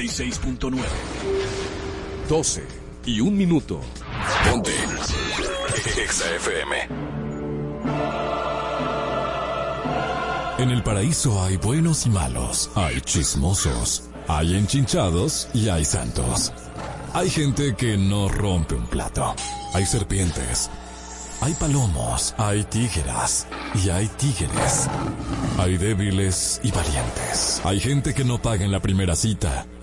96.9. 12 y un minuto. Ponte. Exa FM. En el paraíso hay buenos y malos, hay chismosos, hay enchinchados y hay santos. Hay gente que no rompe un plato. Hay serpientes. Hay palomos, hay tígeras y hay tigres. Hay débiles y valientes. Hay gente que no paga en la primera cita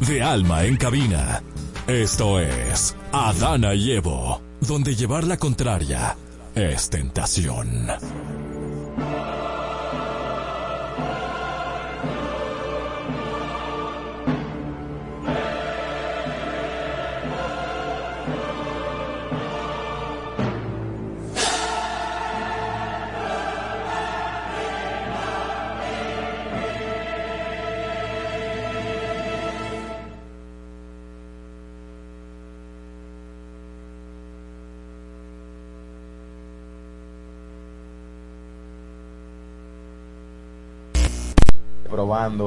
De alma en cabina. Esto es Adana y Evo, donde llevar la contraria es tentación.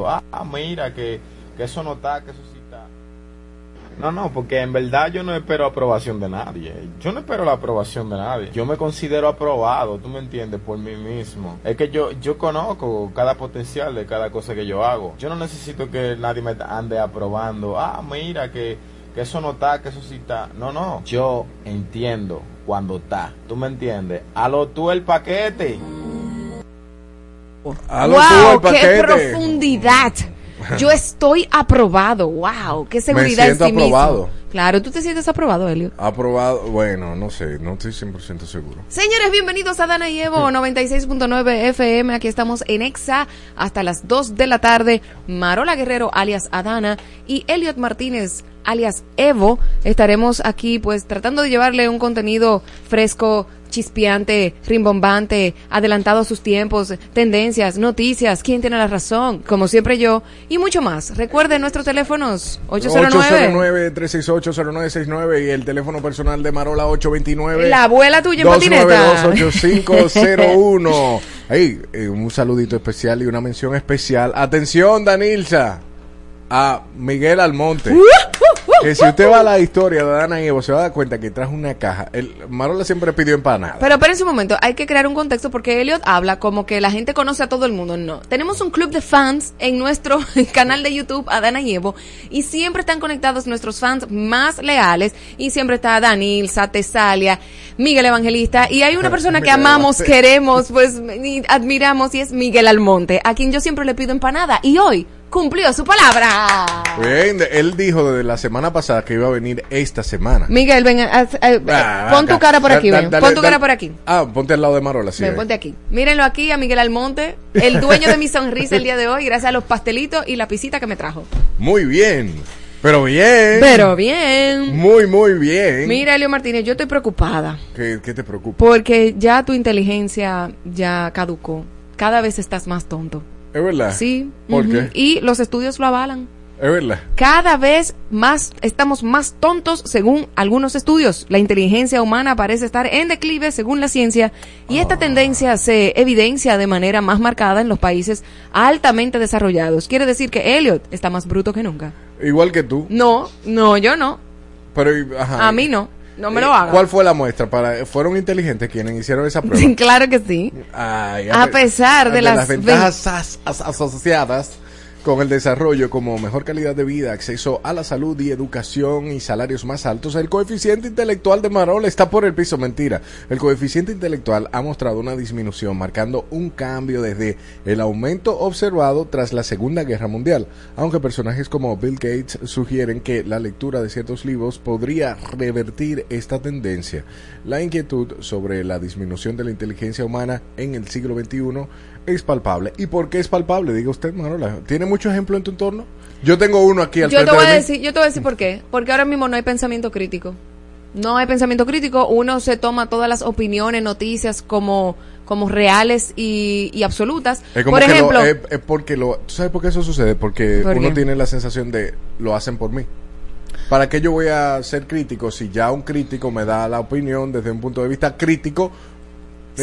Ah, mira, que, que eso no está, que eso sí está. No, no, porque en verdad yo no espero aprobación de nadie. Yo no espero la aprobación de nadie. Yo me considero aprobado, tú me entiendes, por mí mismo. Es que yo, yo conozco cada potencial de cada cosa que yo hago. Yo no necesito que nadie me ande aprobando. Ah, mira, que, que eso no está, que eso sí está. No, no. Yo entiendo cuando está. ¿Tú me entiendes? A lo tú el paquete. ¡Wow! ¡Qué profundidad! Yo estoy aprobado. ¡Wow! ¡Qué seguridad Me siento en sí aprobado. mismo! Claro, ¿tú te sientes aprobado, Elio? Aprobado, bueno, no sé, no estoy 100% seguro. Señores, bienvenidos a Dana y Evo 96.9 FM. Aquí estamos en Exa hasta las 2 de la tarde. Marola Guerrero, alias Adana, y Elliot Martínez, alias Evo. Estaremos aquí, pues, tratando de llevarle un contenido fresco, chispeante, rimbombante, adelantado a sus tiempos, tendencias, noticias, quién tiene la razón, como siempre yo, y mucho más. Recuerden nuestros teléfonos, 809. 809-368-0969 y el teléfono personal de Marola 829. La abuela tuya en patineta. 292-8501. Ahí, eh, un saludito especial y una mención especial. Atención, Danilza, a Miguel Almonte. Que si usted va a la historia de Dana y Evo, se va a dar cuenta que trajo una caja. El Marola siempre pidió empanada. Pero espérense un momento, hay que crear un contexto porque Elliot habla como que la gente conoce a todo el mundo. No, tenemos un club de fans en nuestro canal de YouTube, Adana y Evo, y siempre están conectados nuestros fans más leales, y siempre está Danilza, Tesalia, Miguel Evangelista, y hay una persona que amamos, queremos, pues, y admiramos, y es Miguel Almonte, a quien yo siempre le pido empanada, y hoy cumplió su palabra. Bien, él dijo desde la semana pasada que iba a venir esta semana. Miguel, ven, haz- eh, Ah, pon tu cara por aquí, da- ven, dale- pon tu cara por aquí. Ah, ponte al lado de Marola, sí. Ven, eh. ponte aquí. Mírenlo aquí a Miguel Almonte, el dueño de mi sonrisa el día de hoy, gracias a los pastelitos y la pisita que me trajo. Muy bien. Pero bien. Pero bien. Muy, muy bien. Mira, Elio Martínez, yo estoy preocupada ¿Qué, qué te preocupa? porque ya tu inteligencia ya caducó. Cada vez estás más tonto. ¿Es verdad? Sí. ¿Por ujú. qué? Y los estudios lo avalan. Es verdad. Cada vez más estamos más tontos según algunos estudios. La inteligencia humana parece estar en declive según la ciencia y esta Ah. tendencia se evidencia de manera más marcada en los países altamente desarrollados. Quiere decir que Elliot está más bruto que nunca. Igual que tú. No, no, yo no. Pero, ajá. A mí no. No me Eh, lo haga. ¿Cuál fue la muestra? Para, ¿Fueron inteligentes quienes hicieron esa prueba? claro que sí. Ay, A pe- pesar de las ventajas as- as- asociadas con el desarrollo como mejor calidad de vida, acceso a la salud y educación y salarios más altos, el coeficiente intelectual de Marola está por el piso. Mentira. El coeficiente intelectual ha mostrado una disminución, marcando un cambio desde el aumento observado tras la Segunda Guerra Mundial. Aunque personajes como Bill Gates sugieren que la lectura de ciertos libros podría revertir esta tendencia. La inquietud sobre la disminución de la inteligencia humana en el siglo XXI es palpable. ¿Y por qué es palpable? Diga usted, Manuela. ¿Tiene muchos ejemplos en tu entorno? Yo tengo uno aquí al Yo te voy de a mí. decir, yo te voy a decir por qué. Porque ahora mismo no hay pensamiento crítico. No hay pensamiento crítico. Uno se toma todas las opiniones, noticias como, como reales y, y absolutas. Es como por que ejemplo, lo, es, es porque lo, ¿tú sabes por qué eso sucede? Porque ¿Por uno qué? tiene la sensación de lo hacen por mí. ¿Para qué yo voy a ser crítico si ya un crítico me da la opinión desde un punto de vista crítico?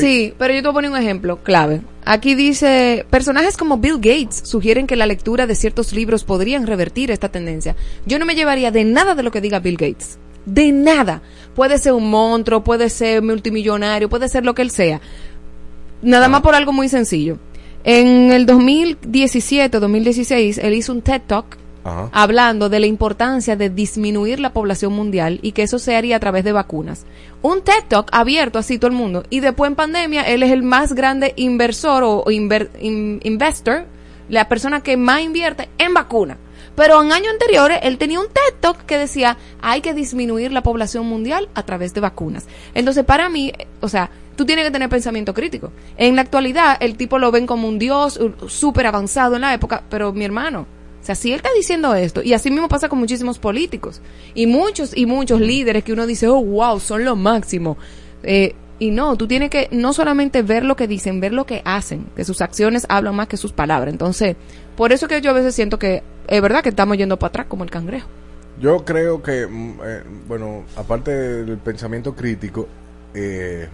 Sí, pero yo te voy a poner un ejemplo clave. Aquí dice, personajes como Bill Gates sugieren que la lectura de ciertos libros podrían revertir esta tendencia. Yo no me llevaría de nada de lo que diga Bill Gates. De nada. Puede ser un monstruo, puede ser multimillonario, puede ser lo que él sea. Nada más por algo muy sencillo. En el 2017 2016, él hizo un TED Talk Hablando de la importancia de disminuir la población mundial y que eso se haría a través de vacunas. Un TED Talk abierto así todo el mundo. Y después en pandemia, él es el más grande inversor o, investor, la persona que más invierte en vacunas. Pero en años anteriores, él tenía un TED Talk que decía, hay que disminuir la población mundial a través de vacunas. Entonces, para mí, o sea, tú tienes que tener pensamiento crítico. En la actualidad, el tipo lo ven como un dios súper avanzado en la época, pero mi hermano, sea, si él está diciendo esto, y así mismo pasa con muchísimos políticos, y muchos y muchos líderes que uno dice, oh, wow, son lo máximo. Eh, y no, tú tienes que no solamente ver lo que dicen, ver lo que hacen, que sus acciones hablan más que sus palabras. Entonces, por eso que yo a veces siento que es verdad que estamos yendo para atrás como el cangrejo. Yo creo que, mm, eh, bueno, aparte del pensamiento crítico, eh,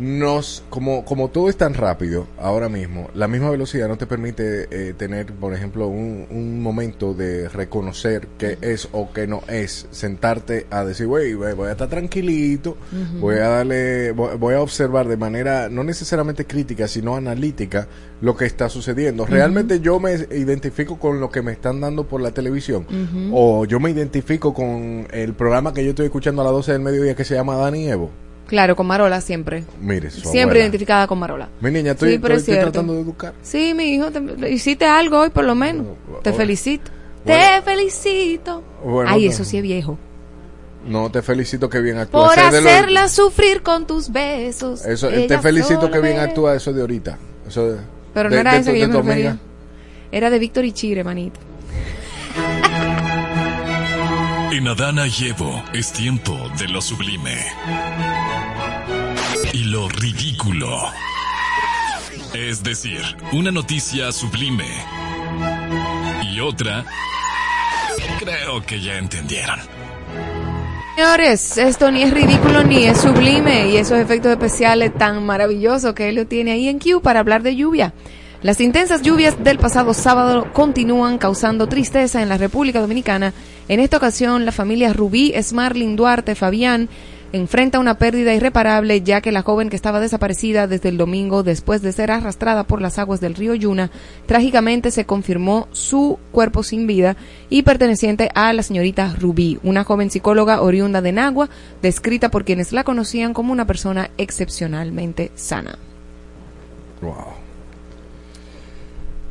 nos, como, como todo es tan rápido ahora mismo, la misma velocidad no te permite eh, tener, por ejemplo, un, un momento de reconocer qué es o qué no es, sentarte a decir, güey, voy a estar tranquilito, voy a darle, voy, voy a observar de manera no necesariamente crítica, sino analítica lo que está sucediendo. Realmente yo me identifico con lo que me están dando por la televisión o yo me identifico con el programa que yo estoy escuchando a las 12 del mediodía que se llama Dani Evo. Claro, con Marola siempre. Mire, su Siempre abuela. identificada con Marola. Mi niña, estoy, Sí, estoy- estoy tratando de educar. Sí, mi hijo, te- hiciste algo hoy por lo menos. Bueno, Te felicito. Bueno. Te felicito. Bueno, Ay, eso sí es viejo. No, te felicito que bien actúas. Por hacerla sufrir con tus besos. Eso, Ella te felicito que bien actúa eso de ahorita. Eso de- Pero de- no era de eso que de yo me refería. Era de Víctor y Chire, manito. En Adana y Evo es tiempo de lo sublime. Y lo ridículo. Es decir, una noticia sublime. Y otra... Creo que ya entendieron. Señores, esto ni es ridículo ni es sublime y esos efectos especiales tan maravillosos que él lo tiene ahí en Q para hablar de lluvia. Las intensas lluvias del pasado sábado continúan causando tristeza en la República Dominicana. En esta ocasión, la familia Rubí, Smarlin, Duarte, Fabián enfrenta una pérdida irreparable ya que la joven que estaba desaparecida desde el domingo después de ser arrastrada por las aguas del río Yuna, trágicamente se confirmó su cuerpo sin vida y perteneciente a la señorita Rubí, una joven psicóloga oriunda de Nagua, descrita por quienes la conocían como una persona excepcionalmente sana. Wow.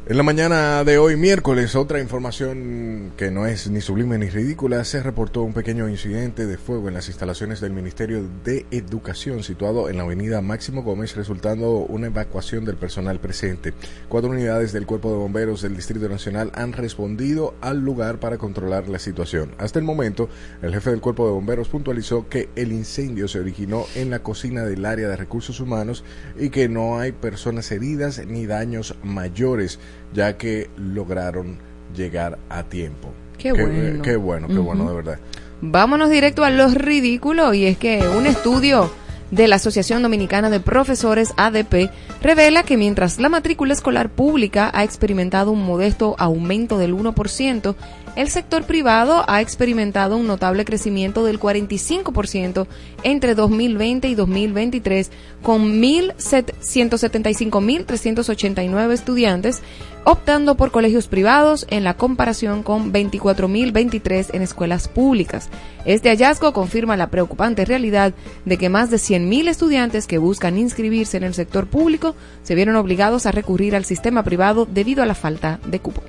En la mañana de hoy, miércoles, otra información que no es ni sublime ni ridícula, se reportó un pequeño incidente de fuego en las instalaciones del Ministerio de Educación situado en la avenida Máximo Gómez, resultando una evacuación del personal presente. Cuatro unidades del Cuerpo de Bomberos del Distrito Nacional han respondido al lugar para controlar la situación. Hasta el momento, el jefe del Cuerpo de Bomberos puntualizó que el incendio se originó en la cocina del área de recursos humanos y que no hay personas heridas ni daños mayores, ya que lograron llegar a tiempo. Qué bueno. Qué bueno, qué bueno, de verdad. Vámonos directo a los ridículos y es que un estudio de la Asociación Dominicana de Profesores ADP revela que mientras la matrícula escolar pública ha experimentado un modesto aumento del 1%, el sector privado ha experimentado un notable crecimiento del 45% entre 2020 y 2023 con 175.389 estudiantes optando por colegios privados en la comparación con 24.023 en escuelas públicas. Este hallazgo confirma la preocupante realidad de que más de 100.000 estudiantes que buscan inscribirse en el sector público se vieron obligados a recurrir al sistema privado debido a la falta de cupo.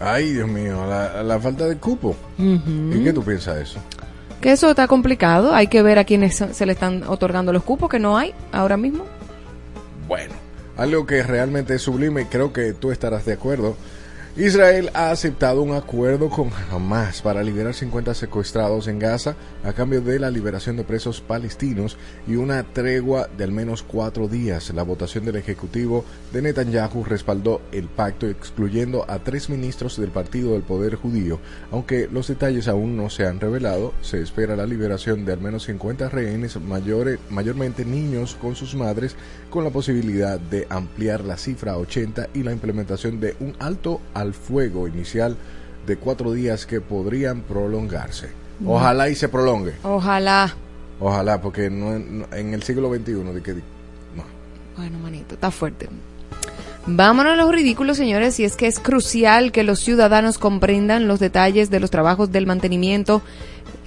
Ay, Dios mío, la, la falta de cupo. ¿Y qué tú piensas de eso? Que eso está complicado, hay que ver a quienes se le están otorgando los cupos que no hay ahora mismo. Bueno, algo que realmente es sublime y creo que tú estarás de acuerdo. Israel ha aceptado un acuerdo con Hamas para liberar 50 secuestrados en Gaza a cambio de la liberación de presos palestinos y una tregua de al menos cuatro días. La votación del Ejecutivo de Netanyahu respaldó el pacto excluyendo a tres ministros del Partido del Poder Judío. Aunque los detalles aún no se han revelado, se espera la liberación de al menos 50 rehenes, mayores, mayormente niños con sus madres, con la posibilidad de ampliar la cifra a 80 y la implementación de un alto al fuego inicial de cuatro días que podrían prolongarse. Ojalá y se prolongue. Ojalá. Ojalá, porque no, no- en el siglo XXI de que no. Bueno, manito, está fuerte. Vámonos a los ridículos, señores, y es que es crucial que los ciudadanos comprendan los detalles de los trabajos del mantenimiento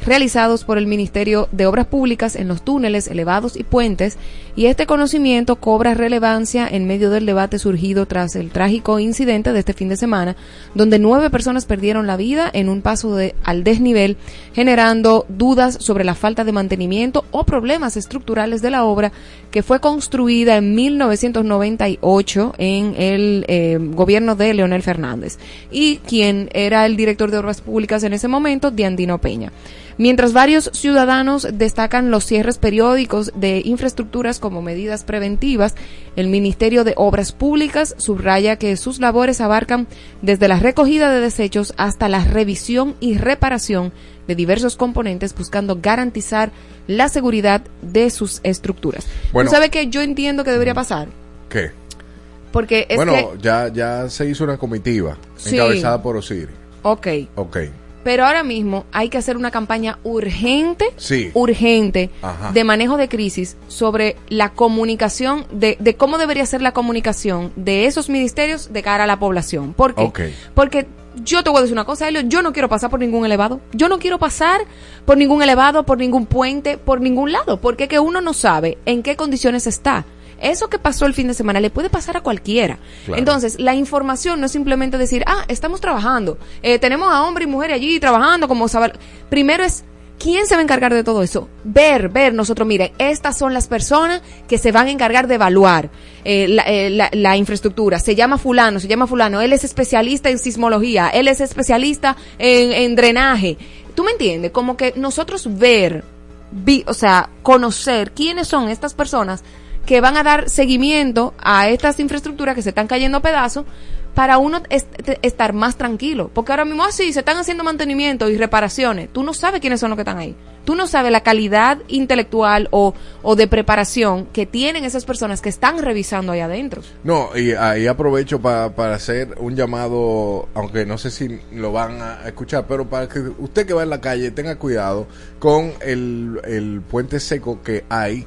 realizados por el Ministerio de Obras Públicas en los túneles, elevados y puentes, y este conocimiento cobra relevancia en medio del debate surgido tras el trágico incidente de este fin de semana, donde nueve personas perdieron la vida en un paso de- al desnivel, generando dudas sobre la falta de mantenimiento o problemas estructurales de la obra que fue construida en 1998 en el eh, gobierno de Leonel Fernández y quien era el director de Obras Públicas en ese momento, Diandino Peña. Mientras varios ciudadanos destacan los cierres periódicos de infraestructuras como medidas preventivas, el Ministerio de Obras Públicas subraya que sus labores abarcan desde la recogida de desechos hasta la revisión y reparación de diversos componentes buscando garantizar la seguridad de sus estructuras. Bueno. ¿Tú sabes que yo entiendo que debería pasar? ¿Qué? Porque es bueno, que... ya, ya se hizo una comitiva Sí. encabezada por Osiris. Ok. Ok. Pero ahora mismo hay que hacer una campaña urgente, Sí. urgente, Ajá. de manejo de crisis sobre la comunicación, de, de cómo debería ser la comunicación de esos ministerios de cara a la población. ¿Por qué? Ok. Porque yo te voy a decir una cosa, Elio, yo no quiero pasar por ningún elevado. Yo no quiero pasar por ningún elevado, por ningún puente, por ningún lado, porque es que uno no sabe en qué condiciones está. Eso que pasó el fin de semana le puede pasar a cualquiera. Claro. Entonces, la información no es simplemente decir, ah, estamos trabajando, eh, tenemos a hombre y mujer allí trabajando como saber. Primero es, ¿quién se va a encargar de todo eso? Ver, ver nosotros, miren, estas son las personas que se van a encargar de evaluar eh, la, eh, la- infraestructura. Se llama fulano, se llama fulano, él es especialista en sismología, él es especialista en, en drenaje. ¿Tú me entiendes? Como que nosotros ver, o sea, conocer quiénes son estas personas que van a dar seguimiento a estas infraestructuras que se están cayendo a pedazos para uno estar más tranquilo. Porque ahora mismo así se están haciendo mantenimiento y reparaciones. Tú no sabes quiénes son los que están ahí. Tú no sabes la calidad intelectual o, o de preparación que tienen esas personas que están revisando ahí adentro. No, y ahí aprovecho pa- para hacer un llamado, aunque no sé si lo van a escuchar, pero para que usted que va en la calle tenga cuidado con el, el puente seco que hay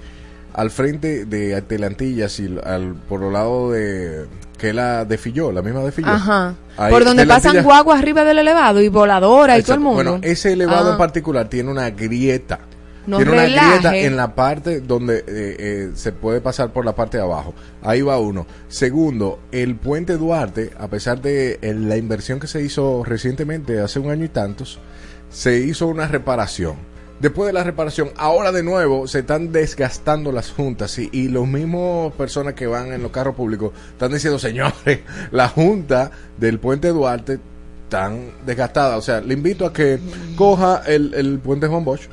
al frente de Telantillas y al, por el lado de que es la de Filló, la misma de Filló. Ajá. Ahí, Por donde pasan Telantillas- guaguas arriba del elevado y voladora y todo el mundo. Bueno, ese elevado Ah. en particular tiene una grieta. No tiene una grieta en la parte donde eh, eh, se puede pasar por la parte de abajo. Ahí va uno. Segundo, el puente Duarte, a pesar de eh, la inversión que se hizo recientemente, hace un año y tantos, se hizo una reparación. Después de la reparación, ahora de nuevo se están desgastando las juntas y, y los mismos personas que van en los carros públicos están diciendo, señores, la junta del puente Duarte tan desgastada. O sea, le invito a que coja el, el puente Juan Bosch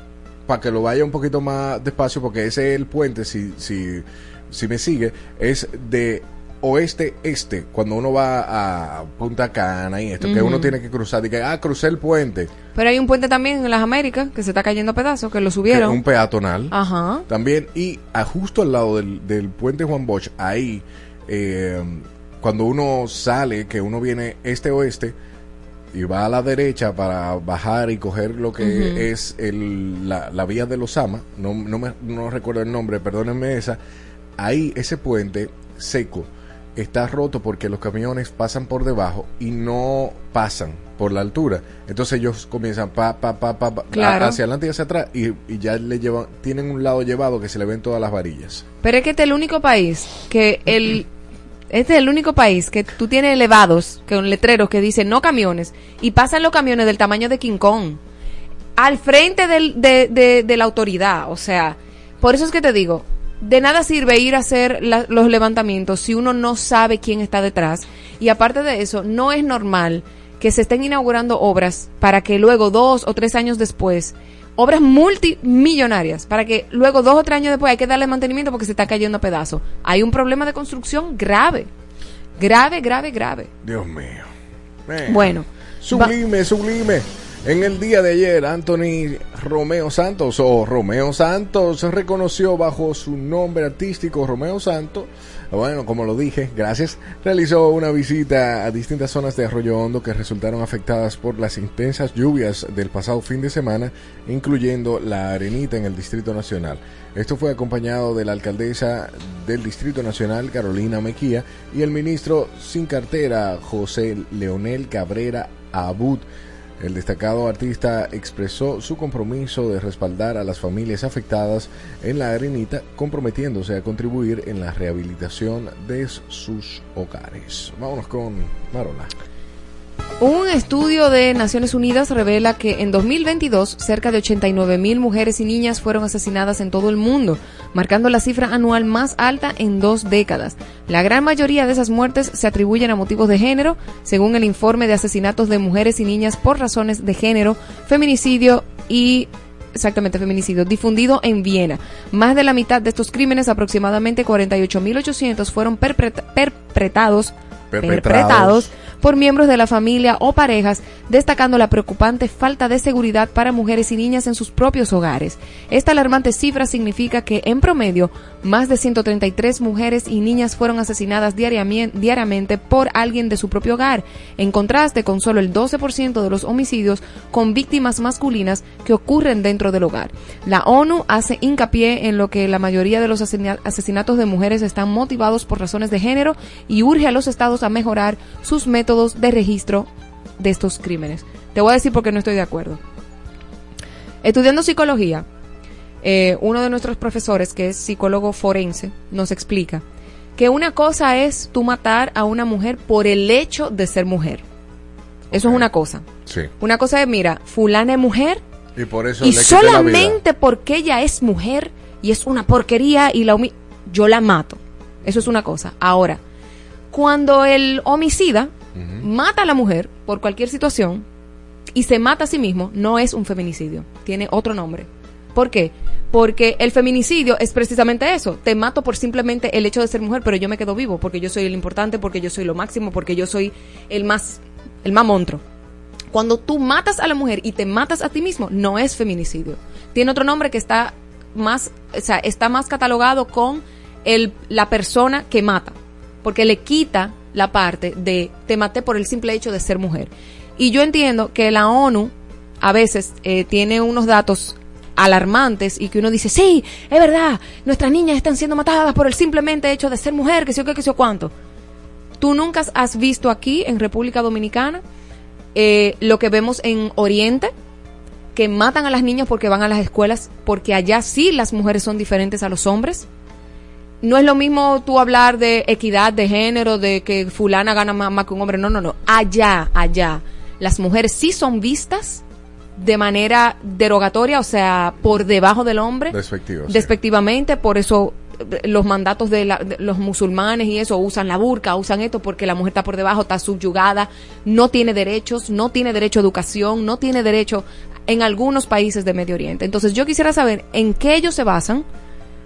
para que lo vaya un poquito más despacio, porque ese es el puente, si, si, si me sigue, es de oeste-este, cuando uno va a Punta Cana y esto, que uno tiene que cruzar, y que, ah, crucé el puente, Pero hay un puente también en las Américas que se está cayendo a pedazos, que lo que subieron. un peatonal. Ajá. También, y a justo al lado del, del puente Juan Bosch, ahí, eh, cuando uno sale, que uno viene este-oeste, y va a la derecha para bajar y coger lo que es el, la, la vía de Lozama, no, no, me, no recuerdo el nombre, perdónenme esa, ahí ese puente seco está roto porque los camiones pasan por debajo y no pasan por la altura. Entonces ellos comienzan pa, pa, pa, pa, pa, Claro. hacia adelante y hacia atrás y, y ya le llevan, tienen un lado llevado que se le ven todas las varillas. Pero es que este es el único país que el este es el único país que tú tienes elevados, que un letrero que dice no camiones y pasan los camiones del tamaño de King Kong al frente del- de, de- de la autoridad, o sea, por eso es que te digo, de nada sirve ir a hacer la- los levantamientos si uno no sabe quién está detrás. Y aparte de eso, no es normal que se estén inaugurando obras para que luego, dos o tres años después, obras multimillonarias, para que luego, dos o tres años después, hay que darle mantenimiento porque se está cayendo a pedazos. Hay un problema de construcción grave. Grave, grave, grave. Dios mío. Bueno. Sublime, sublime. En el día de ayer, Anthony Romeo Santos o Romeo Santos reconoció bajo su nombre artístico Romeo Santos. Bueno, como lo dije, gracias. Realizó una visita a distintas zonas de Arroyo Hondo que resultaron afectadas por las intensas lluvias del pasado fin de semana, incluyendo la Arenita en el Distrito Nacional. Esto fue acompañado de la alcaldesa del Distrito Nacional, Carolina Mequía, y el ministro sin cartera, José Leonel Cabrera Abud. El destacado artista expresó su compromiso de respaldar a las familias afectadas en la arenita, comprometiéndose a contribuir en la rehabilitación de sus hogares. Vámonos con Marola. Un estudio de Naciones Unidas revela que en 2022 cerca de 89 mil mujeres y niñas fueron asesinadas en todo el mundo, marcando la cifra anual más alta en dos décadas. La gran mayoría de esas muertes se atribuyen a motivos de género, según el informe de asesinatos de mujeres y niñas por razones de género, feminicidio y exactamente feminicidio, difundido en Viena. Más de la mitad de estos crímenes, aproximadamente 48.800, fueron perpet- perpetrados, Perpetrados. Perpetrados por miembros de la familia o parejas, destacando la preocupante falta de seguridad para mujeres y niñas en sus propios hogares. Esta alarmante cifra significa que, en promedio, más de 133 mujeres y niñas fueron asesinadas diariamente por alguien de su propio hogar, en contraste con solo el 12% de los homicidios con víctimas masculinas que ocurren dentro del hogar. La ONU hace hincapié en lo que la mayoría de los asesina- asesinatos de mujeres están motivados por razones de género y urge a los estados a mejorar sus métodos de registro de estos crímenes. Te voy a decir por qué no estoy de acuerdo. Estudiando psicología, eh, uno de nuestros profesores, que es psicólogo forense, nos explica que una cosa es tú matar a una mujer por el hecho de ser mujer. Eso es una cosa. Sí. Una cosa es, mira, fulana es mujer Y por eso y solamente porque ella es mujer y es una porquería y la humi- yo la mato. Eso es una cosa. Ahora, cuando el homicida mata a la mujer por cualquier situación y se mata a sí mismo, no es un feminicidio, tiene otro nombre. ¿Por qué? Porque el feminicidio es precisamente eso. Te mato por simplemente el hecho de ser mujer, pero yo me quedo vivo porque yo soy el importante, porque yo soy lo máximo, porque yo soy el más, el más monstruo. Cuando tú matas a la mujer y te matas a ti mismo, no es feminicidio. Tiene otro nombre que está más, o sea, está más catalogado con el, la persona que mata, porque le quita la parte de te maté por el simple hecho de ser mujer. Y yo entiendo que la ONU a veces eh, tiene unos datos alarmantes y que uno dice, sí, es verdad, nuestras niñas están siendo matadas por el simplemente hecho de ser mujer, que sé yo qué, que sé cuánto. Tú nunca has visto aquí en República Dominicana eh, lo que vemos en Oriente, que matan a las niñas porque van a las escuelas, porque allá sí las mujeres son diferentes a los hombres. No es lo mismo tú hablar de equidad de género, de que fulana gana más, más que un hombre. No, no, no. Allá, allá, las mujeres sí son vistas de manera derogatoria, o sea, por debajo del hombre Despectivo, sí. despectivamente, por eso eh, los mandatos de, la- de los musulmanes y eso usan la burka, usan esto porque la mujer está por debajo, está subyugada, no tiene derechos, no tiene derecho a educación, no tiene derecho en algunos países de Medio Oriente. Entonces yo quisiera saber en qué ellos se basan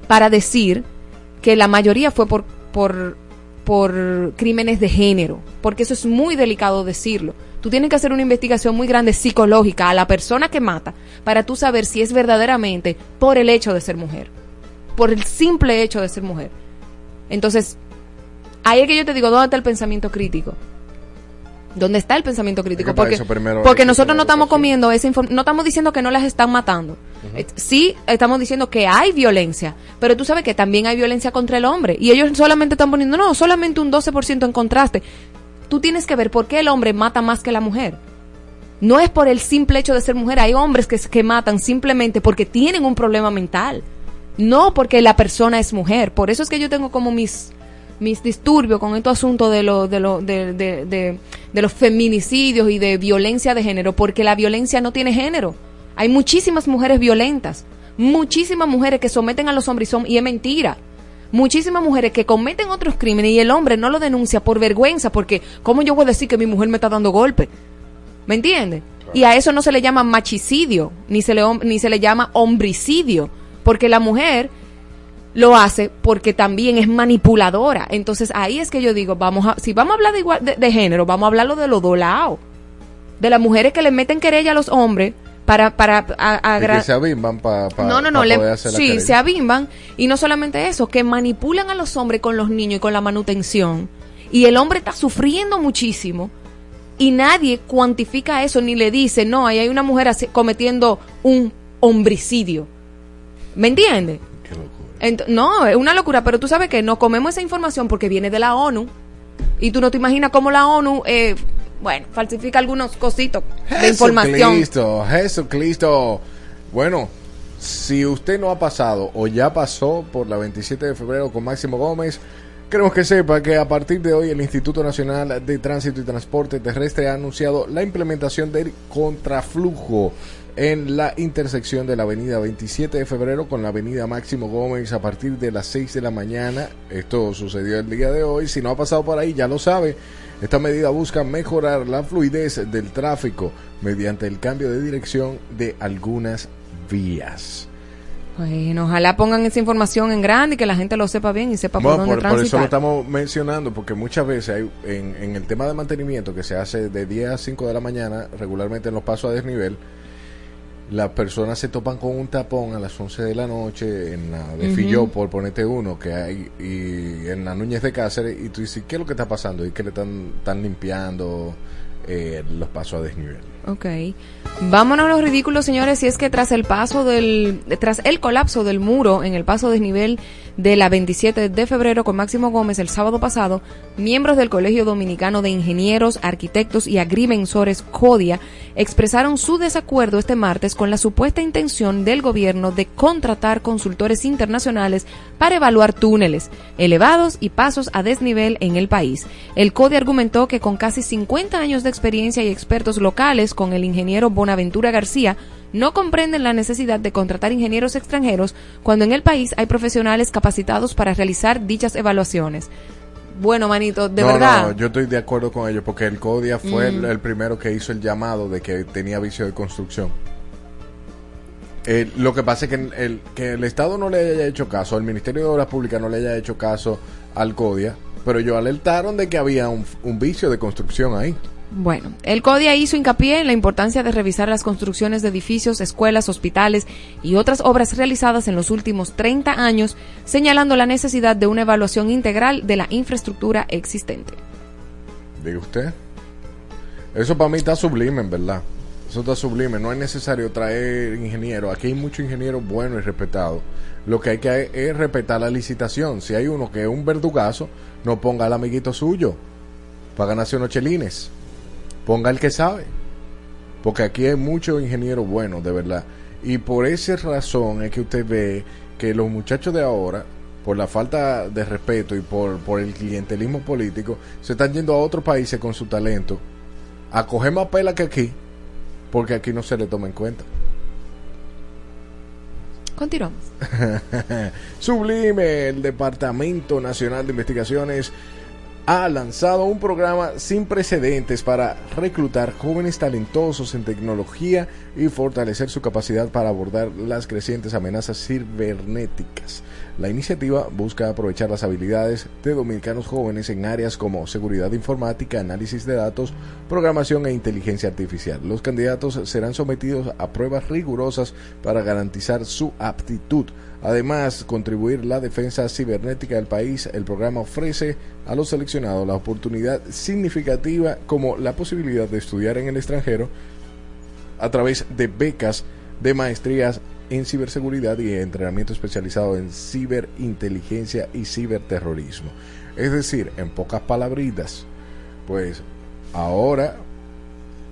para decir que la mayoría fue por, por, por crímenes de género, porque eso es muy delicado decirlo. Tú tienes que hacer una investigación muy grande psicológica a la persona que mata para tú saber si es verdaderamente por el hecho de ser mujer, por el simple hecho de ser mujer. Entonces, ahí es que yo te digo, ¿dónde está el pensamiento crítico? ¿Dónde está el pensamiento crítico? Porque, nosotros no estamos comiendo esa inform- no estamos diciendo que no las están matando. Eh, Sí, estamos diciendo que hay violencia, pero tú sabes que también hay violencia contra el hombre. Y ellos solamente están poniendo, no, solamente un 12% en contraste. Tú tienes que ver por qué el hombre mata más que la mujer. No es por el simple hecho de ser mujer. Hay hombres que, que matan simplemente porque tienen un problema mental. No porque la persona es mujer. Por eso es que yo tengo como mis, mis disturbios con este asunto de, lo, de, lo, de, los feminicidios y de violencia de género. Porque la violencia no tiene género. Hay muchísimas mujeres violentas. muchísimas mujeres que someten a los hombres y, son, y es mentira. Muchísimas mujeres que cometen otros crímenes y el hombre no lo denuncia por vergüenza, porque ¿cómo yo voy a decir que mi mujer me está dando golpe? ¿Me entiendes? Y a eso no se le llama machicidio, ni se le, ni se le llama homicidio, porque la mujer lo hace porque también es manipuladora. Entonces ahí es que yo digo, vamos a, si vamos a hablar de, igual, de, de género, vamos a hablarlo de los dos lados. De las mujeres que le meten querella a los hombres para, para a- Y que se abimban para no, no, no, le- poder hacer la sí, se abimban y no solamente eso, que manipulan a los hombres con los niños y con la manutención y el hombre está sufriendo muchísimo y nadie cuantifica eso ni le dice, no, ahí hay una mujer así- cometiendo un homicidio. ¿Me entiendes? Ent- no, es una locura, pero tú sabes que no comemos esa información porque viene de la ONU y tú no te imaginas cómo la ONU, eh, bueno, falsifica algunos cositos de información. Jesucristo, Jesucristo. Bueno, si usted no ha pasado o ya pasó por la 27 de febrero con Máximo Gómez, queremos que sepa que a partir de hoy el Instituto Nacional de Tránsito y Transporte Terrestre ha anunciado la implementación del contraflujo en la intersección de la avenida 27 de febrero con la avenida Máximo Gómez a partir de las 6 de la mañana. Esto sucedió el día de hoy. Si no ha pasado por ahí, ya lo sabe. Esta medida busca mejorar la fluidez del tráfico mediante el cambio de dirección de algunas vías. Bueno, ojalá pongan esa información en grande y que la gente lo sepa bien y sepa Bueno, por dónde por, por eso lo estamos mencionando, porque muchas veces hay, en, en el tema de mantenimiento que se hace de 10 a 5 de la mañana, regularmente en los pasos a desnivel, las personas se topan con un tapón a las 11 de la noche en la de. Filló, por ponerte uno, que hay y en la Núñez de Cáceres, y tú dices, ¿qué es lo que está pasando? Y que le están, están limpiando eh, los pasos a desnivel. Ok. Vámonos a los ridículos, señores, y es que tras el paso del, tras el colapso del muro en el paso desnivel de la 27 de febrero con Máximo Gómez el sábado pasado, miembros del Colegio Dominicano de Ingenieros, Arquitectos y Agrimensores CODIA expresaron su desacuerdo este martes con la supuesta intención del gobierno de contratar consultores internacionales para evaluar túneles, elevados y pasos a desnivel en el país. El CODIA argumentó que con casi 50 años de experiencia y expertos locales con el ingeniero Bonaventura García, no comprenden la necesidad de contratar ingenieros extranjeros cuando en el país hay profesionales capacitados para realizar dichas evaluaciones. Bueno, manito, de no, verdad. No, yo estoy de acuerdo con ellos, porque el CODIA fue Mm. el, el primero que hizo el llamado de que tenía vicio de construcción. Eh, lo que pasa es que el, que el Estado no le haya hecho caso, el Ministerio de Obras Públicas no le haya hecho caso al CODIA, pero ellos alertaron de que había un, un vicio de construcción ahí. Bueno, el CODIA hizo hincapié en la importancia de revisar las construcciones de edificios, escuelas, hospitales y otras obras realizadas en los últimos 30 años, señalando la necesidad de una evaluación integral de la infraestructura existente. Diga usted. Eso para mí está sublime, en verdad. Eso está sublime. No es necesario traer ingenieros. Aquí hay muchos ingenieros buenos y respetados. Lo que hay que es respetar la licitación. Si hay uno que es un verdugazo, no ponga al amiguito suyo para ganarse unos chelines. Ponga el que sabe. Porque aquí hay muchos ingenieros buenos, de verdad. Y por esa razón es que usted ve que los muchachos de ahora, por la falta de respeto y por, por el clientelismo político, se están yendo a otros países con su talento a coger más pela que aquí, porque aquí no se le toma en cuenta. Continuamos. Sublime, el Departamento Nacional de Investigaciones ha lanzado un programa sin precedentes para reclutar jóvenes talentosos en tecnología y fortalecer su capacidad para abordar las crecientes amenazas cibernéticas. La iniciativa busca aprovechar las habilidades de dominicanos jóvenes en áreas como seguridad informática, análisis de datos, programación e inteligencia artificial. Los candidatos serán sometidos a pruebas rigurosas para garantizar su aptitud. Además, contribuir la defensa cibernética del país, el programa ofrece a los seleccionados la oportunidad significativa como la posibilidad de estudiar en el extranjero a través de becas de maestrías en ciberseguridad y entrenamiento especializado en ciberinteligencia y ciberterrorismo. Es decir, en pocas palabritas, pues ahora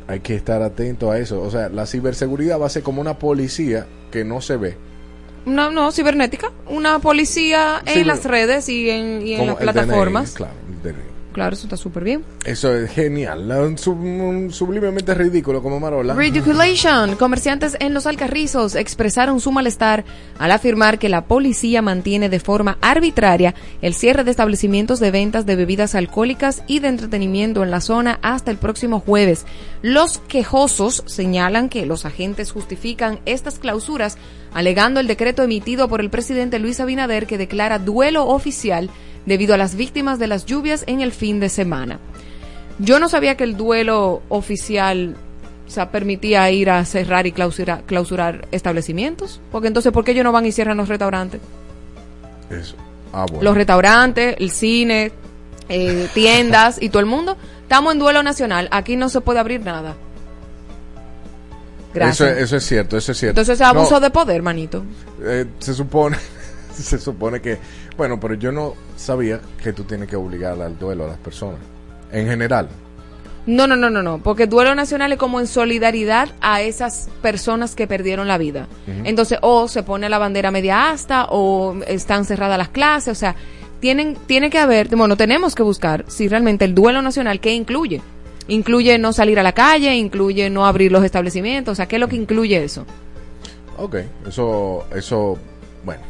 hay que estar atento a eso. O sea, la ciberseguridad va a ser como una policía que no se ve. No, no, cibernética. Una policía en las redes y en, y en las plataformas. claro, el. Claro, eso está súper bien. Eso es genial. Sub- sublimemente ridículo como Marola. Ridiculation. Comerciantes en Los Alcarrizos expresaron su malestar al afirmar que la policía mantiene de forma arbitraria el cierre de establecimientos de ventas de bebidas alcohólicas y de entretenimiento en la zona hasta el próximo jueves. Los quejosos señalan que los agentes justifican estas clausuras alegando el decreto emitido por el presidente Luis Abinader que declara duelo oficial debido a las víctimas de las lluvias en el fin de semana. Yo no sabía que el duelo oficial o sea, permitía ir a cerrar y clausura- clausurar establecimientos. Porque entonces, ¿por qué ellos no van y cierran los restaurantes? Eso. Ah, bueno. Los restaurantes, el cine, eh, tiendas y todo el mundo. Estamos en duelo nacional. Aquí no se puede abrir nada. eso, Gracias. eso es cierto, eso es cierto. Entonces es abuso No, de poder, manito. eh, se supone se supone que bueno pero yo no sabía que tú tienes que obligar al duelo a las personas en general No, no, no, no, no, porque duelo nacional es como en solidaridad a esas personas que perdieron la vida. Entonces, o se pone la bandera media asta, o están cerradas las clases, o sea, tienen, tiene que haber, bueno, tenemos que buscar si realmente el duelo nacional, ¿qué incluye? Incluye no salir a la calle, incluye no abrir los establecimientos, o sea, ¿qué es lo que incluye eso? Ok, eso eso bueno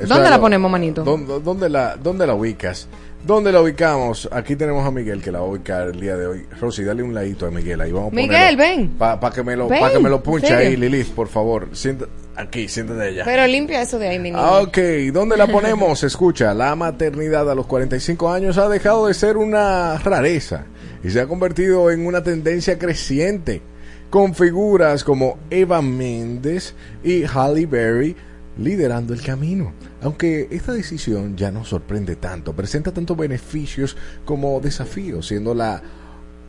¿Dónde la lo- ponemos, manito? ¿Dónde, dónde la, ¿Dónde la ubicas? ¿Dónde la ubicamos? Aquí tenemos a Miguel que la va a ubicar el día de hoy. Rosy, dale un ladito a Miguel ahí. Vamos a Miguel, ven. Para que me lo, Ven, pa que me lo punche ahí, Lilith, por favor. Sienta, aquí, siéntate allá. Pero limpia eso de ahí, mi niña. Ah, Ok, ¿dónde la ponemos? Escucha, la maternidad a los 45 años ha dejado de ser una rareza y se ha convertido en una tendencia creciente, con figuras como Eva Méndez y Halle Berry liderando el camino. Aunque esta decisión ya no sorprende tanto, presenta tanto beneficios como desafíos, siendo la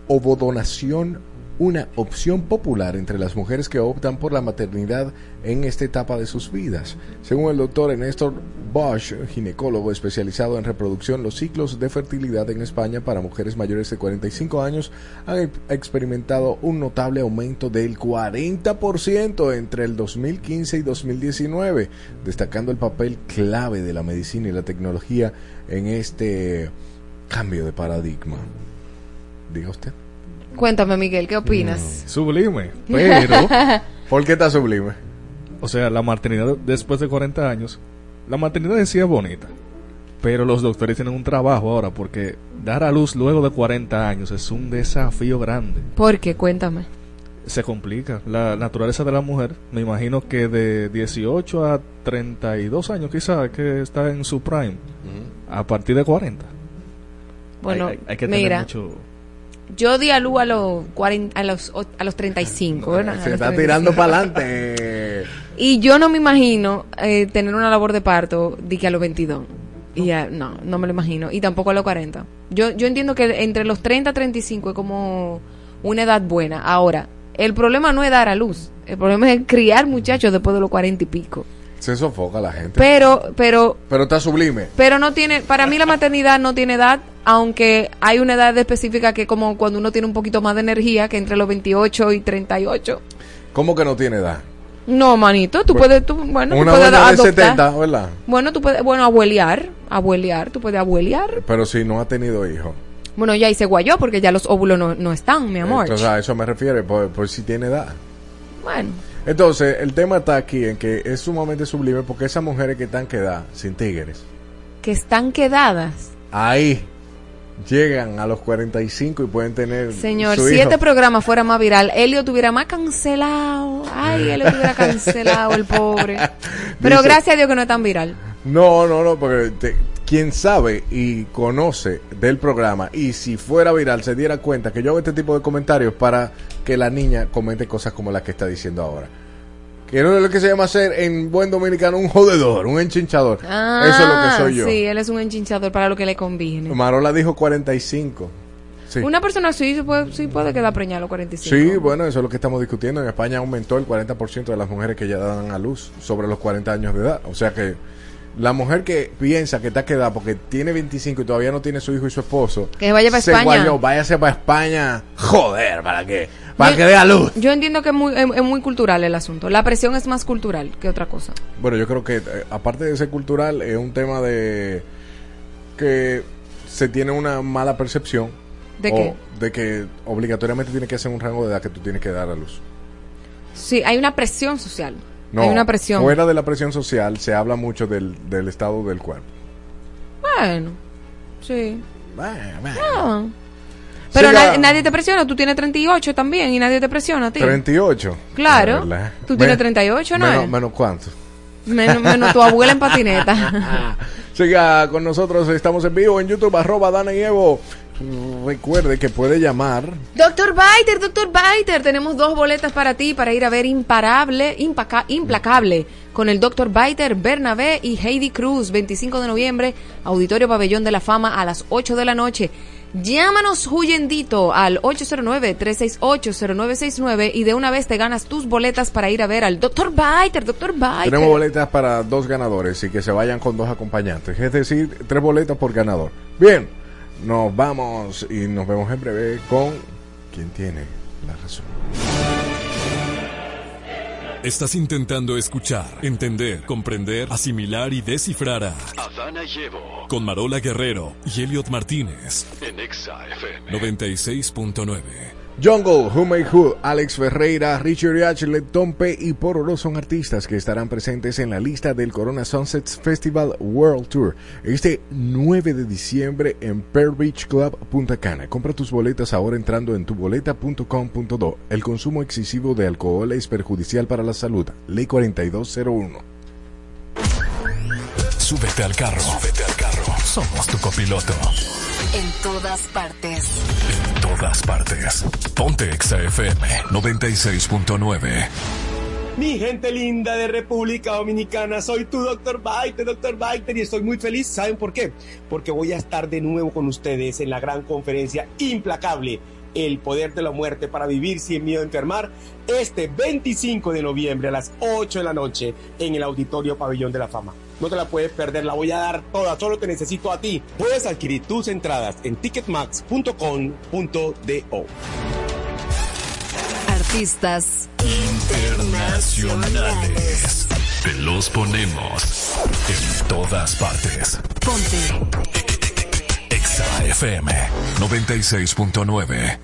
ovodonación una opción popular entre las mujeres que optan por la maternidad en esta etapa de sus vidas. Según el doctor Néstor Bosch, ginecólogo especializado en reproducción, los ciclos de fertilidad en España para mujeres mayores de 45 años han e- experimentado un notable aumento del 40% entre el 2015 y 2019, destacando el papel clave de la medicina y la tecnología en este cambio de paradigma. Diga usted. Cuéntame, Miguel, ¿qué opinas? Sublime. Pero, ¿Por qué está sublime? o sea, la maternidad después de 40 años, la maternidad en sí es bonita. Pero los doctores tienen un trabajo ahora porque dar a luz luego de 40 años es un desafío grande. ¿Por qué? Cuéntame. Se complica. La naturaleza de la mujer, me imagino que de 18 a 32 años quizás que está en su prime, a partir de 40. Bueno, Hay- hay, hay que tener mira, mucho... yo di a luz a los, 40, a los, a los 35, ¿verdad? Se está 35. tirando para adelante. Y yo no me imagino eh, tener una labor de parto de que a los 22. Y ya, no, no me lo imagino. Y tampoco a los 40. Yo, yo entiendo que entre los 30 y 35 es como una edad buena. Ahora, el problema no es dar a luz. El problema es criar muchachos después de los 40 y pico. Se sofoca la gente. Pero, pero, Pero está sublime. pero no tiene, para mí la maternidad no tiene edad, aunque hay una edad específica que como cuando uno tiene un poquito más de energía, que entre los 28 y 38. ¿Cómo que no tiene edad? No, manito, tú puedes, tú, bueno, tú Una puedes buena de adoptar. 70, ¿verdad? Bueno, tú puedes, bueno, abuelear, abuelear, tú puedes abuelear. Pero si no ha tenido hijos. Bueno, ya hice guayó porque ya los óvulos no, no están, mi amor. Entonces a eso me refiero, por, por si tiene edad. bueno, Entonces, el tema está aquí en que es sumamente sublime porque esas mujeres que están quedadas sin tigres, que están quedadas. ahí llegan a los 45 y pueden tener Señor, si hijo. este programa fuera más viral, Elio tuviera más cancelado. Ay, Elio tuviera cancelado, el pobre. Pero Dice- gracias a Dios que no es tan viral. No, no, no, porque te- quien sabe y conoce del programa y si fuera viral se diera cuenta que yo hago este tipo de comentarios para que la niña comente cosas como las que está diciendo ahora. Que no es lo que se llama ser en buen dominicano un jodedor, un enchinchador. Ah, Eso es lo que soy yo. Sí, él es un enchinchador para lo que le conviene. Marola dijo 45. Sí. Una persona se puede, sí puede quedar preñada a los 45. Sí, bueno, eso es lo que estamos discutiendo. En España aumentó el 40% de las mujeres que ya dan a luz sobre los 40 años de edad. O sea que la mujer que piensa que está quedada porque tiene 25 y todavía no tiene su hijo y su esposo. Que vaya pa' se España. guayó, váyase para España. Joder, ¿para qué? Para Yo- que dé a luz. Yo entiendo que es muy, es, es muy cultural el asunto. La presión es más cultural que otra cosa. Bueno, yo creo que eh, aparte de ser cultural, es un tema de que se tiene una mala percepción ¿De o qué? de que obligatoriamente tiene que ser un rango de edad que tú tienes que dar a luz. Sí, hay una presión social. No, hay una presión. fuera de la presión social se habla mucho del, del estado del cuerpo. Bueno, sí. Bueno, bueno. Pero Siga. nadie, nadie te presiona, tú tienes 38 también y nadie te presiona a ti. 38. Claro. Tú tienes Men- 38, ¿no Menos, menos cuánto. Menos, menos tu abuela en patineta. Siga con nosotros, estamos en vivo en YouTube, arroba Dana y Evo. Recuerde que puede llamar. Doctor Biter, Doctor Biter, tenemos dos boletas para ti para ir a ver Imparable, Impaca- Implacable con el Doctor Biter, Bernabé y Heidi Cruz, 25 de noviembre, Auditorio Pabellón de la Fama a las 8 de la noche. Llámanos huyendito al 809-368-0969 y de una vez te ganas tus boletas para ir a ver al Doctor Biter, Doctor Biter. Tenemos boletas para dos ganadores y que se vayan con dos acompañantes. Es decir, tres boletas por ganador. Bien, nos vamos y nos vemos en breve con quien tiene la razón. Estás intentando escuchar, entender, comprender, asimilar y descifrar a Adana Llevo con Marola Guerrero y Elliot Martínez. en Exa FM. 96.9. Jungle, Who Made Who, Alex Ferreira, Richard H. Tompe y Pororo son artistas que estarán presentes en la lista del Corona Sunsets Festival World Tour este 9 de diciembre en Pearl Beach Club Punta Cana. Compra tus boletas ahora entrando en tuboleta.com.do. El consumo excesivo de alcohol es perjudicial para la salud. Ley 4201. Súbete al carro. Súbete al carro. Somos tu copiloto. En todas partes. En todas partes. Ponte Exa FM 96.9. Mi gente linda de República Dominicana, soy tu Dr. Biter, Dr. Biter, y estoy muy feliz. ¿Saben por qué? Porque voy a estar de nuevo con ustedes en la gran conferencia implacable, El Poder de la Muerte para Vivir Sin Miedo a Enfermar, este 25 de noviembre a las 8 de la noche en el Auditorio Pabellón de la Fama. No te la puedes perder, la voy a dar toda, solo te necesito a ti. Puedes adquirir tus entradas en ticketmax.com.do. Artistas Internacionales. Te los ponemos en todas partes. Ponte. Exa FM 96.9.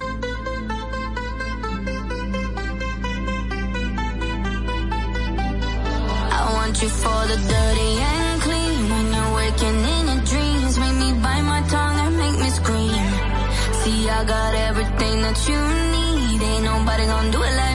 I want you for the dirty waking in your dreams, make me bite my tongue and make me scream. See, I got everything that you need. Ain't nobody gonna do it like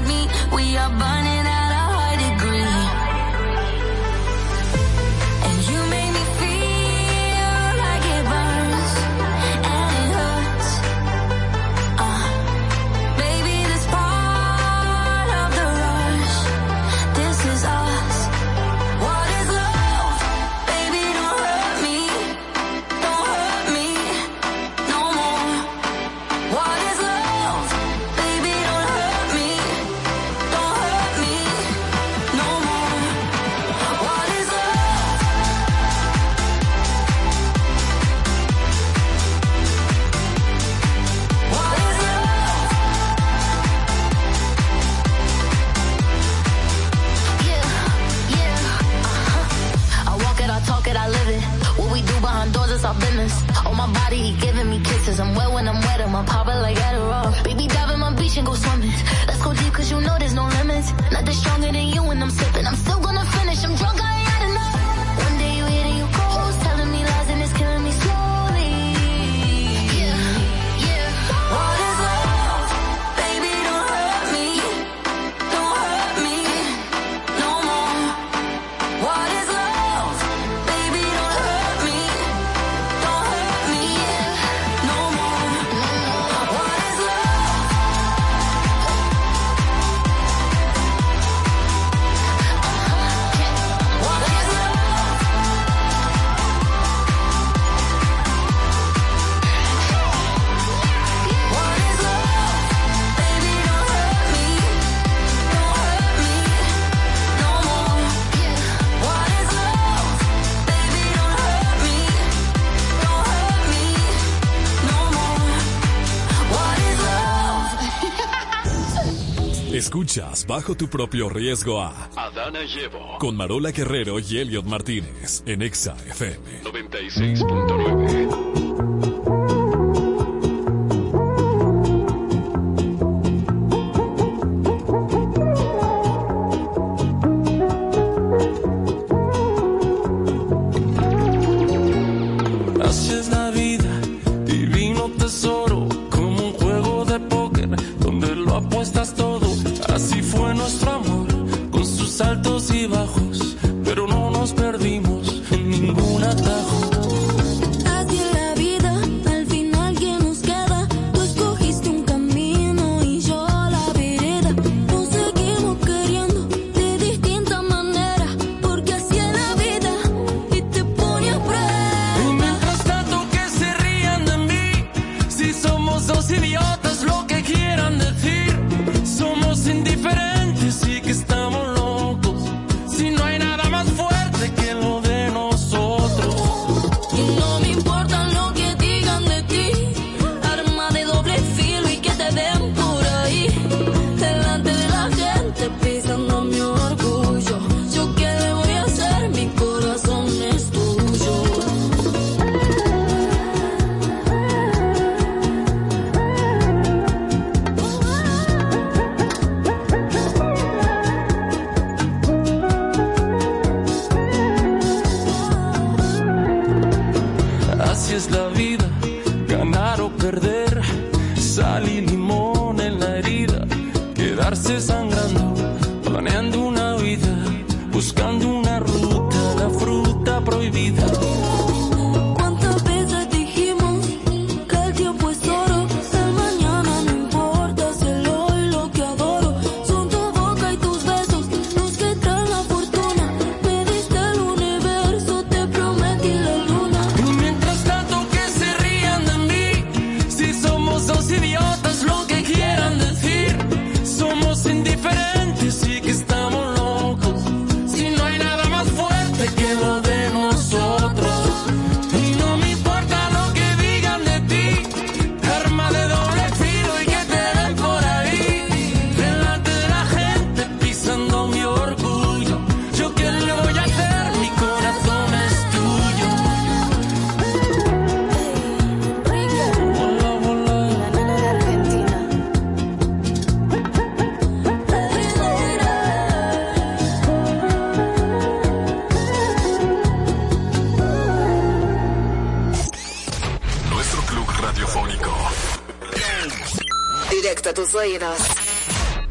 Escuchas bajo tu propio riesgo a Adana Llevo con Marola Guerrero y Elliot Martínez en Exa FM. 96.9.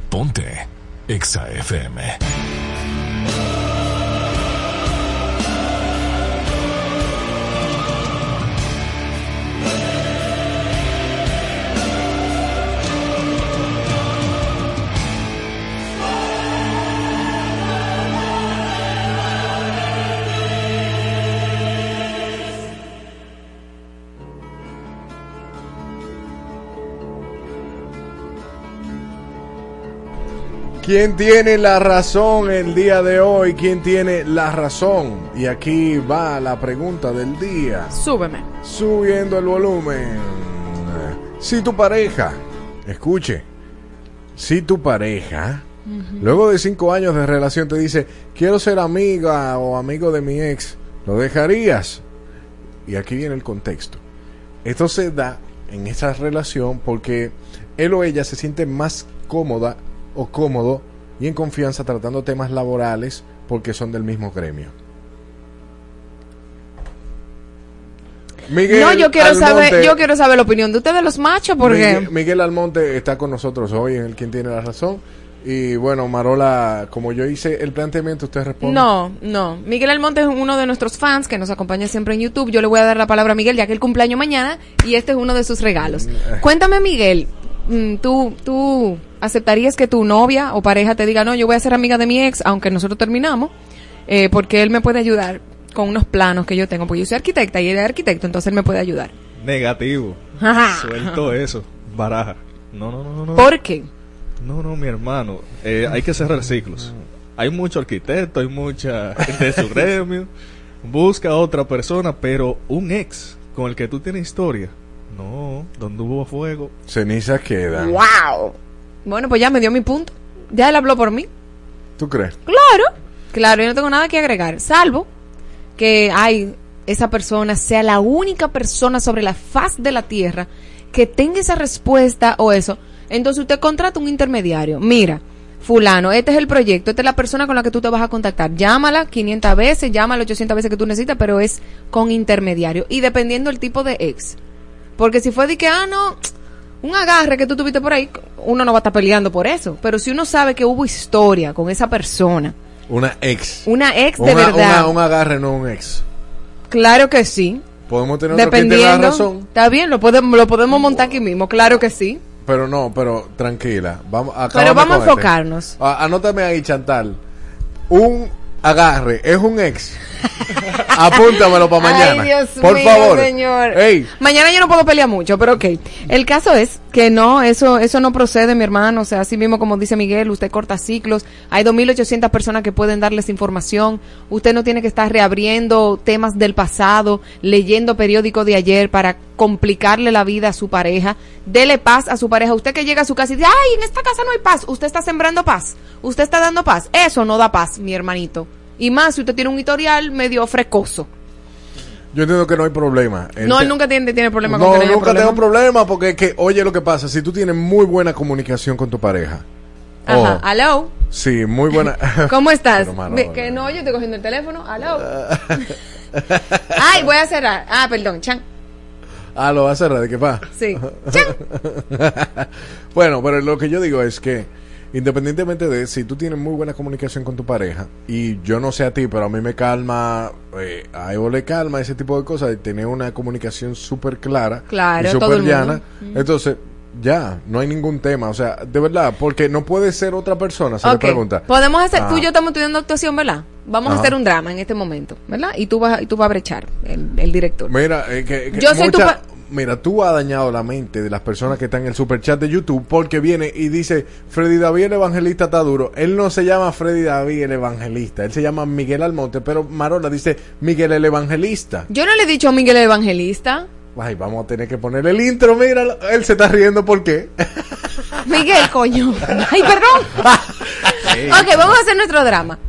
Ponte Exa FM. ¿Quién tiene la razón el día de hoy? ¿Quién tiene la razón? Y aquí va la pregunta del día. Súbeme. Subiendo el volumen. Si tu pareja, escuche, si tu pareja, luego de cinco años de relación te dice, quiero ser amiga o amigo de mi ex, ¿lo dejarías? Y aquí viene el contexto. Esto se da en esa relación porque él o ella se siente más cómoda o cómodo y en confianza tratando temas laborales porque son del mismo gremio. Miguel no, yo quiero Almonte- saber, yo quiero saber la opinión de ustedes los machos porque Miguel, Miguel Almonte está con nosotros hoy, en el quien tiene la razón. Y bueno, Marola, como yo hice el planteamiento, usted responde. No, no. Miguel Almonte es uno de nuestros fans que nos acompaña siempre en YouTube. Yo le voy a dar la palabra a Miguel ya que el cumpleaños mañana y este es uno de sus regalos. Cuéntame, Miguel, mm, ¿tú, tú aceptarías que tu novia o pareja te diga, no, yo voy a ser amiga de mi ex, aunque nosotros terminamos, eh, porque él me puede ayudar con unos planos que yo tengo, porque yo soy arquitecta y él es arquitecto, entonces él me puede ayudar. Negativo. Suelto eso. Baraja. No, no, no, no. no. ¿Por qué? No, no, mi hermano. Eh, hay que cerrar ciclos. Hay mucho arquitecto, hay mucha gente de su gremio. Busca a otra persona, pero un ex con el que tú tienes historia. No, donde hubo fuego. Cenizas quedan. ¡Wow! Bueno, pues ya me dio mi punto. Ya él habló por mí. ¿Tú crees? Claro, claro, yo no tengo nada que agregar, salvo que hay esa persona sea la única persona sobre la faz de la tierra que tenga esa respuesta o eso. Entonces usted contrata un intermediario. Mira, fulano, este es el proyecto, esta es la persona con la que tú te vas a contactar. Llámala 500 veces, llámala 800 veces que tú necesitas, pero es con intermediario y dependiendo el tipo de ex. Porque si fue de que, ah, no, un agarre que tú tuviste por ahí, uno no va a estar peleando por eso. Pero si uno sabe que hubo historia con esa persona, Una ex. una ex de Una- verdad, una- un agarre, no un ex. claro que sí. Podemos tener otro que tenga la Dependiendo, razón. está bien, lo podemos, lo podemos montar aquí mismo, claro que sí. Pero no, pero tranquila. Vamos, Pero vamos a este. enfocarnos. Anótame ahí, Chantal. Un agarre es un ex. Apúntamelo para mañana. Ay, Dios Por mío, favor. señor. Ey, Mañana yo no puedo pelear mucho, pero ok. El caso es que no, eso eso no procede, mi hermano. O sea, así mismo como dice Miguel, usted corta ciclos. Hay 2.800 personas que pueden darles información. Usted no tiene que estar reabriendo temas del pasado, leyendo periódico de ayer para complicarle la vida a su pareja. Dele paz a su pareja. Usted que llega a su casa y dice, ay, en esta casa no hay paz. Usted está sembrando paz. Usted está dando paz. Eso no da paz, mi hermanito. Y más si usted tiene un historial medio frecoso. yo entiendo que no hay problema. No, él nunca tiene, tiene problema no, con no nunca tengo problema porque es que, oye, lo que pasa, si tú tienes muy buena comunicación con tu pareja. Ajá, oh, aló. sí, muy buena. ¿Cómo estás? Que no, yo estoy cogiendo el teléfono. Aló. Ay, voy a cerrar. Ah, perdón, chan. Ah, lo va a cerrar, ¿de qué va? Sí. bueno, pero lo que yo digo es que independientemente de si tú tienes muy buena comunicación con tu pareja, y yo no sé a ti, pero a mí me calma, eh, a Evo le calma ese tipo de cosas, de tener una comunicación súper clara Claro, y súper llana. Entonces, ya, no hay ningún tema. O sea, de verdad, porque no puede ser otra persona, se le Ok. pregunta. Podemos hacer, tú Ah. y yo estamos estudiando actuación, ¿verdad? Vamos Ajá. a hacer un drama en este momento, ¿verdad? Y tú vas, y tú vas a brechar, el, el director. Mira, eh, que, que Yo soy tu Mira, tú has dañado la mente de las personas que están en el superchat de YouTube porque viene y dice Freddy David el evangelista está duro. Él no se llama Freddy David el evangelista, él se llama Miguel Almonte, pero Marola dice Miguel el evangelista. Yo no le he dicho a Miguel el Evangelista. Ay, vamos a tener que poner el intro, mira, él se está riendo ¿por qué? Miguel, coño. Ay, perdón. Ok, vamos a hacer nuestro drama.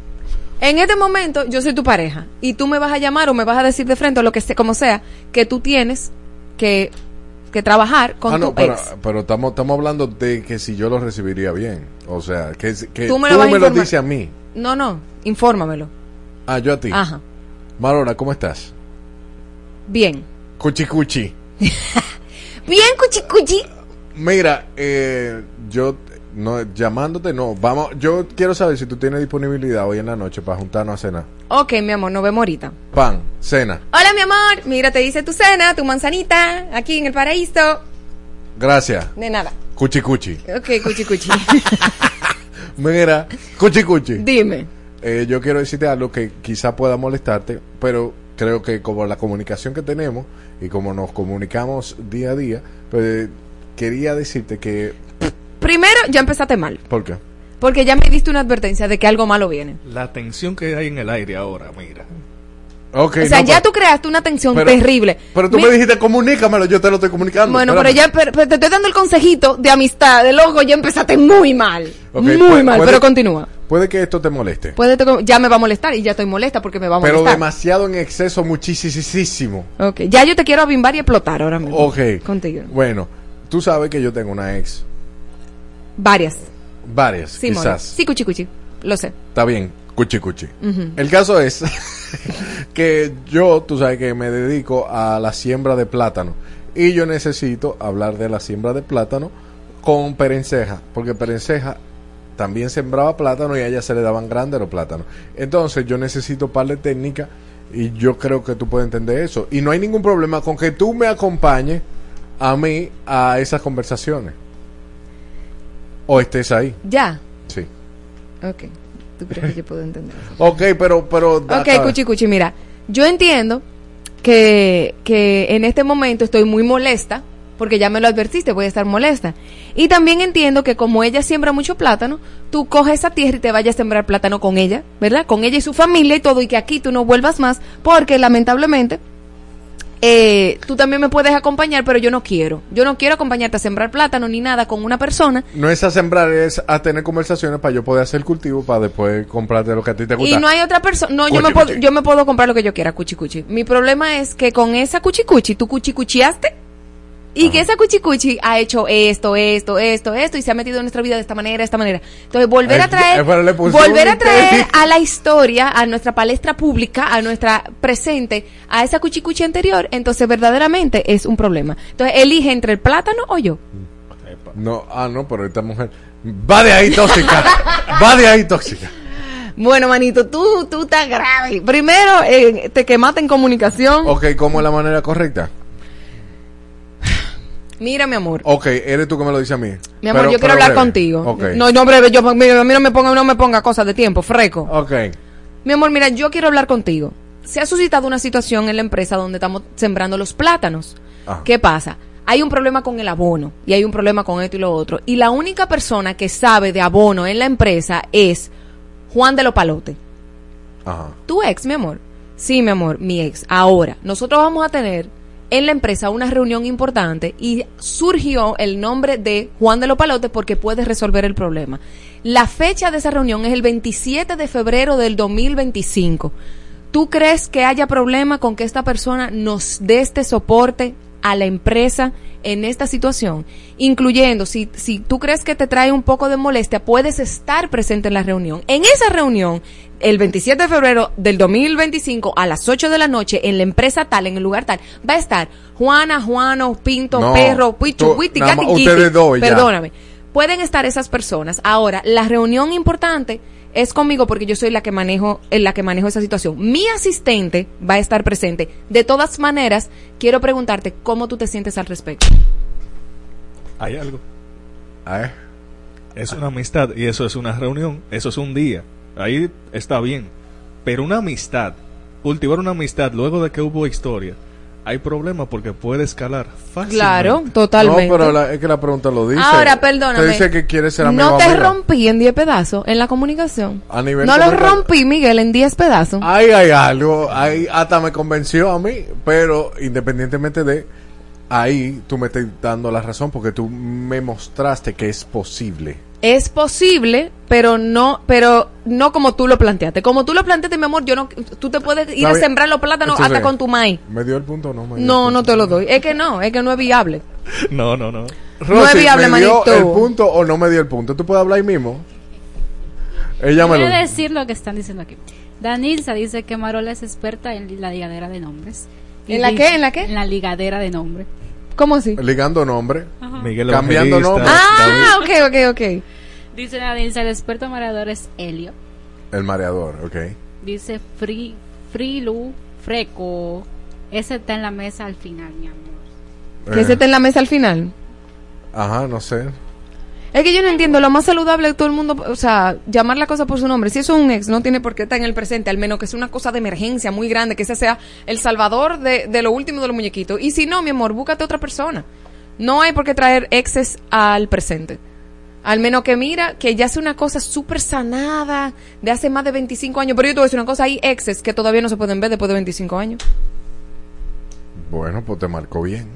En este momento, yo soy tu pareja y tú me vas a llamar o me vas a decir de frente o lo que sea, como sea, que tú tienes que, que trabajar con ah, no, tu pero, ex. pero estamos, estamos hablando de que si yo lo recibiría bien. O sea, que, que Tú me lo dices a mí. No, no, infórmamelo. Ah, yo a ti. Ajá. Marola, ¿cómo estás? Bien. Cuchi cuchi. Bien, cuchi cuchi. Mira, eh, yo no llamándote no, vamos, yo quiero saber si tú tienes disponibilidad hoy en la noche para juntarnos a cenar. Ok, mi amor, nos vemos ahorita. Pan, cena. Hola, mi amor. Mira, te dice tu cena, tu manzanita, aquí en el paraíso. Gracias. De nada. Cuchi cuchi. Ok, cuchi cuchi. Mira, cuchi cuchi. Dime. Eh, yo quiero decirte algo que quizá pueda molestarte, pero creo que como la comunicación que tenemos y como nos comunicamos día a día, pues quería decirte que Primero, ya empezaste mal. ¿por qué? Porque ya me diste una advertencia de que algo malo viene. La tensión que hay en el aire ahora, mira. Ok, o sea, no, ya pero- tú creaste una tensión pero- terrible. Pero tú me dijiste comunícamelo, yo te lo estoy comunicando. Bueno, Espérame. pero ya pero- pero te estoy dando el consejito de amistad, de loco, ya empezaste muy mal. Muy puede- mal, puede- pero continúa. Puede que esto te moleste. Puede te- ya me va a molestar y ya estoy molesta porque me va a Pero molestar. demasiado en exceso, muchísimo. Ok, ya yo te quiero abimbar y explotar ahora mismo. Ok. Contigo. Bueno, tú sabes que yo tengo una ex. Varias. Varias, Sí, quizás. Sí, cuchi cuchi. Lo sé. Está bien, cuchi cuchi. El caso es que yo, tú sabes que me dedico a la siembra de plátano. Y yo necesito hablar de la siembra de plátano con Perenceja. Porque Perenceja también sembraba plátano y a ella se le daban grandes los plátanos. Entonces yo necesito par de técnica y yo creo que tú puedes entender eso. Y no hay ningún problema con que tú me acompañes a mí a esas conversaciones. O estés ahí. Ya. Sí. Ok. ¿Tú crees que yo puedo entender? Ok, pero... pero Ok, cuchi cuchi, mira. Yo entiendo que, que en este momento estoy muy molesta, porque ya me lo advertiste, voy a estar molesta. Y también entiendo que como ella siembra mucho plátano, tú coges esa tierra y te vayas a sembrar plátano con ella, ¿verdad? Con ella y su familia y todo, y que aquí tú no vuelvas más, porque lamentablemente eh, tú también me puedes acompañar, pero yo no quiero. Yo no quiero acompañarte a sembrar plátano ni nada con una persona No es a sembrar, es a tener conversaciones para yo poder hacer cultivo para después comprarte lo que a ti te gusta. Y no hay otra persona. No, yo me, puedo, yo me puedo comprar lo que yo quiera, cuchi cuchi. Mi problema es que con esa cuchi cuchi, tú cuchi Y que esa cuchi cuchi ha hecho esto, esto, esto, esto, y se ha metido en nuestra vida de esta manera, de esta manera. Entonces, volver a traer, volver a traer a la historia, a nuestra palestra pública, a nuestra presente, a esa cuchi cuchi anterior, entonces verdaderamente es un problema. Entonces, elige entre el plátano o yo. No, ah, no, pero esta mujer va de ahí tóxica. va de ahí tóxica. Bueno, manito, tú, tú estás grave. Primero, eh, te quemaste en comunicación. Ok, ¿cómo es la manera correcta? Mira, mi amor. Ok, eres tú que me lo dices a mí. Mi amor, Pero- yo quiero hablar breve. contigo. Ok. No, no, breve, yo, mira, a mí no me ponga, no me ponga cosas de tiempo, freco. Ok. Mi amor, mira, yo quiero hablar contigo. Se ha suscitado una situación en la empresa donde estamos sembrando los plátanos. Ajá. ¿Qué pasa? Hay un problema con el abono y hay un problema con esto y lo otro. Y la única persona que sabe de abono en la empresa es Juan de los Palotes. Ajá. ¿Tu ex, mi amor? Sí, mi amor, mi ex. Ahora, nosotros vamos a tener en la empresa una reunión importante y surgió el nombre de Juan de los Palotes porque puede resolver el problema. La fecha de esa reunión es el 27 de febrero del 2025. ¿Tú crees que haya problema con que esta persona nos dé este soporte a la empresa en esta situación, incluyendo si, si tú crees que te trae un poco de molestia, puedes estar presente en la reunión. En esa reunión, el 27 de febrero del 2025 a las 8 de la noche en la empresa tal, en el lugar tal, va a estar Juana, Juano, Pinto, No, Perro, y ya. Perdóname. Pueden estar esas personas. Ahora, la reunión importante es conmigo porque yo soy la que manejo, en la que manejo esa situación. Mi asistente va a estar presente. De todas maneras, quiero preguntarte cómo tú te sientes al respecto. Hay algo. Es una amistad y eso es una reunión, eso es un día. Ahí está bien. Pero una amistad, cultivar una amistad luego de que hubo historia, hay problema porque puede escalar fácilmente. Claro, totalmente. No, pero la- es que la pregunta lo dice. Ahora, perdóname. Te dice que quiere ser amigo No te amiga. rompí en 10 pedazos en la comunicación. A nivel no lo rompí, Miguel, en 10 pedazos. Ahí hay algo, ahí hasta me convenció a mí, pero independientemente de ahí, tú me estás dando la razón porque tú me mostraste que es posible. Es posible, pero no, pero no como tú lo planteaste. Como tú lo planteaste, mi amor, yo no, tú te puedes ir a sembrar los plátanos hasta con tu maíz. ¿Me dio el punto o no? Me dio No, el no punto? te lo doy. Es que no, es que no es viable. No, no, no. No es viable, ¿me dio manito. el punto o no me dio el punto? ¿Tú puedes hablar ahí mismo? Ella me Voy lo a decir lo que están diciendo aquí. Danilza dice que Marola es experta en la ligadera de nombres. ¿En la qué? ¿En la qué? En la ligadera de nombres. ¿Cómo así? ligando nombre. Miguel Cambiando nombre. Ah, ok, ok, ok. Dice Danilza, el experto mareador es Helio. El mareador, ok. Dice Free, Frilu, Freco. Ese está en la mesa al final, mi amor. Que Eh, ese está en la mesa al final. Ajá, no sé. Es que yo no entiendo, lo más saludable de todo el mundo, o sea, llamar la cosa por su nombre. Si eso es un ex, no tiene por qué estar en el presente, al menos que sea una cosa de emergencia muy grande, que ese sea el salvador de, de lo último de los muñequitos. Y si no, mi amor, búscate otra persona. No hay por qué traer exes al presente. Al menos que mira, que ya sea una cosa súper sanada de hace más de 25 años. Pero yo te voy a decir una cosa, hay exes que todavía no se pueden ver después de 25 años. Bueno, pues te marcó bien.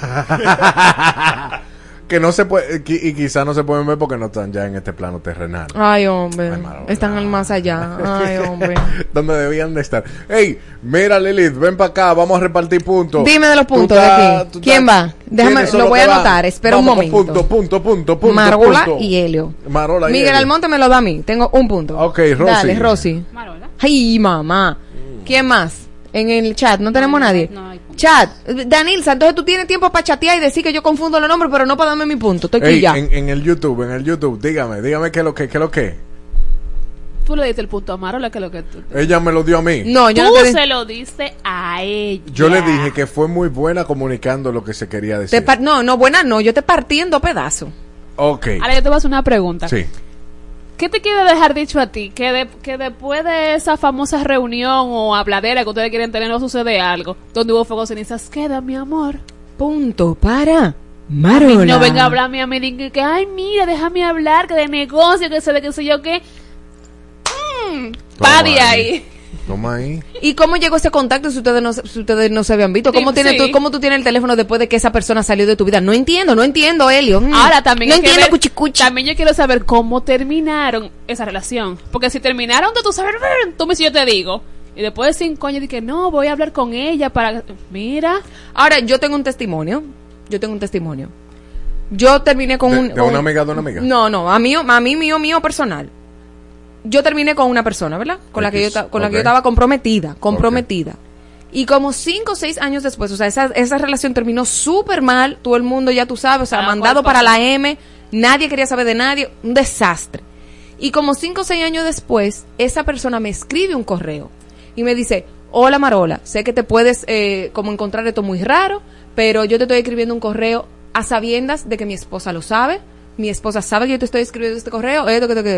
que no se puede, qui- y quizá no se pueden ver porque no están ya en este plano terrenal. Ay, hombre. Ay. Están al más allá. Ay, hombre. donde debían de estar. Hey, mira Lilith, ven para acá, vamos a repartir puntos. Dime de los puntos de aquí. ¿Quién va? Déjame- ¿quiénes son lo voy a anotar, espera un momento. Punto, punto, punto, punto. Marola punto. y Helio. Marola y Miguel Helio. Almonte me lo da a mí. Tengo un punto. Ok, Rosy. Dale, Rosy. Marola. Ay, mamá. ¿Quién más? En el chat, no tenemos no, nadie. no hay punto. Chat, Danilza, entonces tú tienes tiempo para chatear y decir que yo confundo los nombres, pero no para darme mi punto. Estoy Ey, ya. en, en el YouTube, en el YouTube, dígame, dígame qué es lo que, qué es lo que. Tú le diste el punto a Marola, que es lo que tú. Ella me lo dio a mí. No, yo Tú no te, se lo diste a ella. Yo le dije que fue muy buena comunicando lo que se quería te decir. par- No, no, buena no. Yo te partí en dos pedazos. ok. Ahora yo te voy a hacer una pregunta. Sí. ¿Qué te quiere dejar dicho a ti? Que, de- que después de esa famosa reunión o habladera que ustedes quieren tener no sucede algo, donde hubo fuego cenizas, queda mi amor. Punto para Marola. no venga a hablarme a mí que, ay, mira, déjame hablar, que de negocio, que sé de qué sé yo qué. Mm, pa' de ahí. Toma ahí. ¿Y cómo llegó ese contacto si ustedes no, se- si ustedes no se habían visto? ¿Cómo, Sí, tiene sí. tú, ¿Cómo tú tienes el teléfono después de que esa persona salió de tu vida? No entiendo, no entiendo, Helio. Mm. Ahora también No entiendo, ver- cuchicuchi. También yo quiero saber cómo terminaron esa relación. Porque si terminaron de tu saber, tú me si yo te digo. Y después de cinco años dije, no, voy a hablar con ella para... Mira, Ahora, yo tengo un testimonio. Yo tengo un testimonio. Yo terminé con De, un... de una un- amiga de una amiga. No, no, a mí, a mí mío, mío personal. Yo terminé con una persona, ¿verdad? Con la que yo, con la que yo estaba comprometida, comprometida. Y como cinco o seis años después, o sea, esa, esa relación terminó súper mal, todo el mundo ya tú sabes, o sea, Ah, mandado ¿cuál para la M, nadie quería saber de nadie, un desastre. Y como cinco o seis años después, esa persona me escribe un correo y me dice, hola Marola, sé que te puedes eh, como encontrar esto muy raro, pero yo te estoy escribiendo un correo a sabiendas de que mi esposa lo sabe, mi esposa sabe que yo te estoy escribiendo este correo,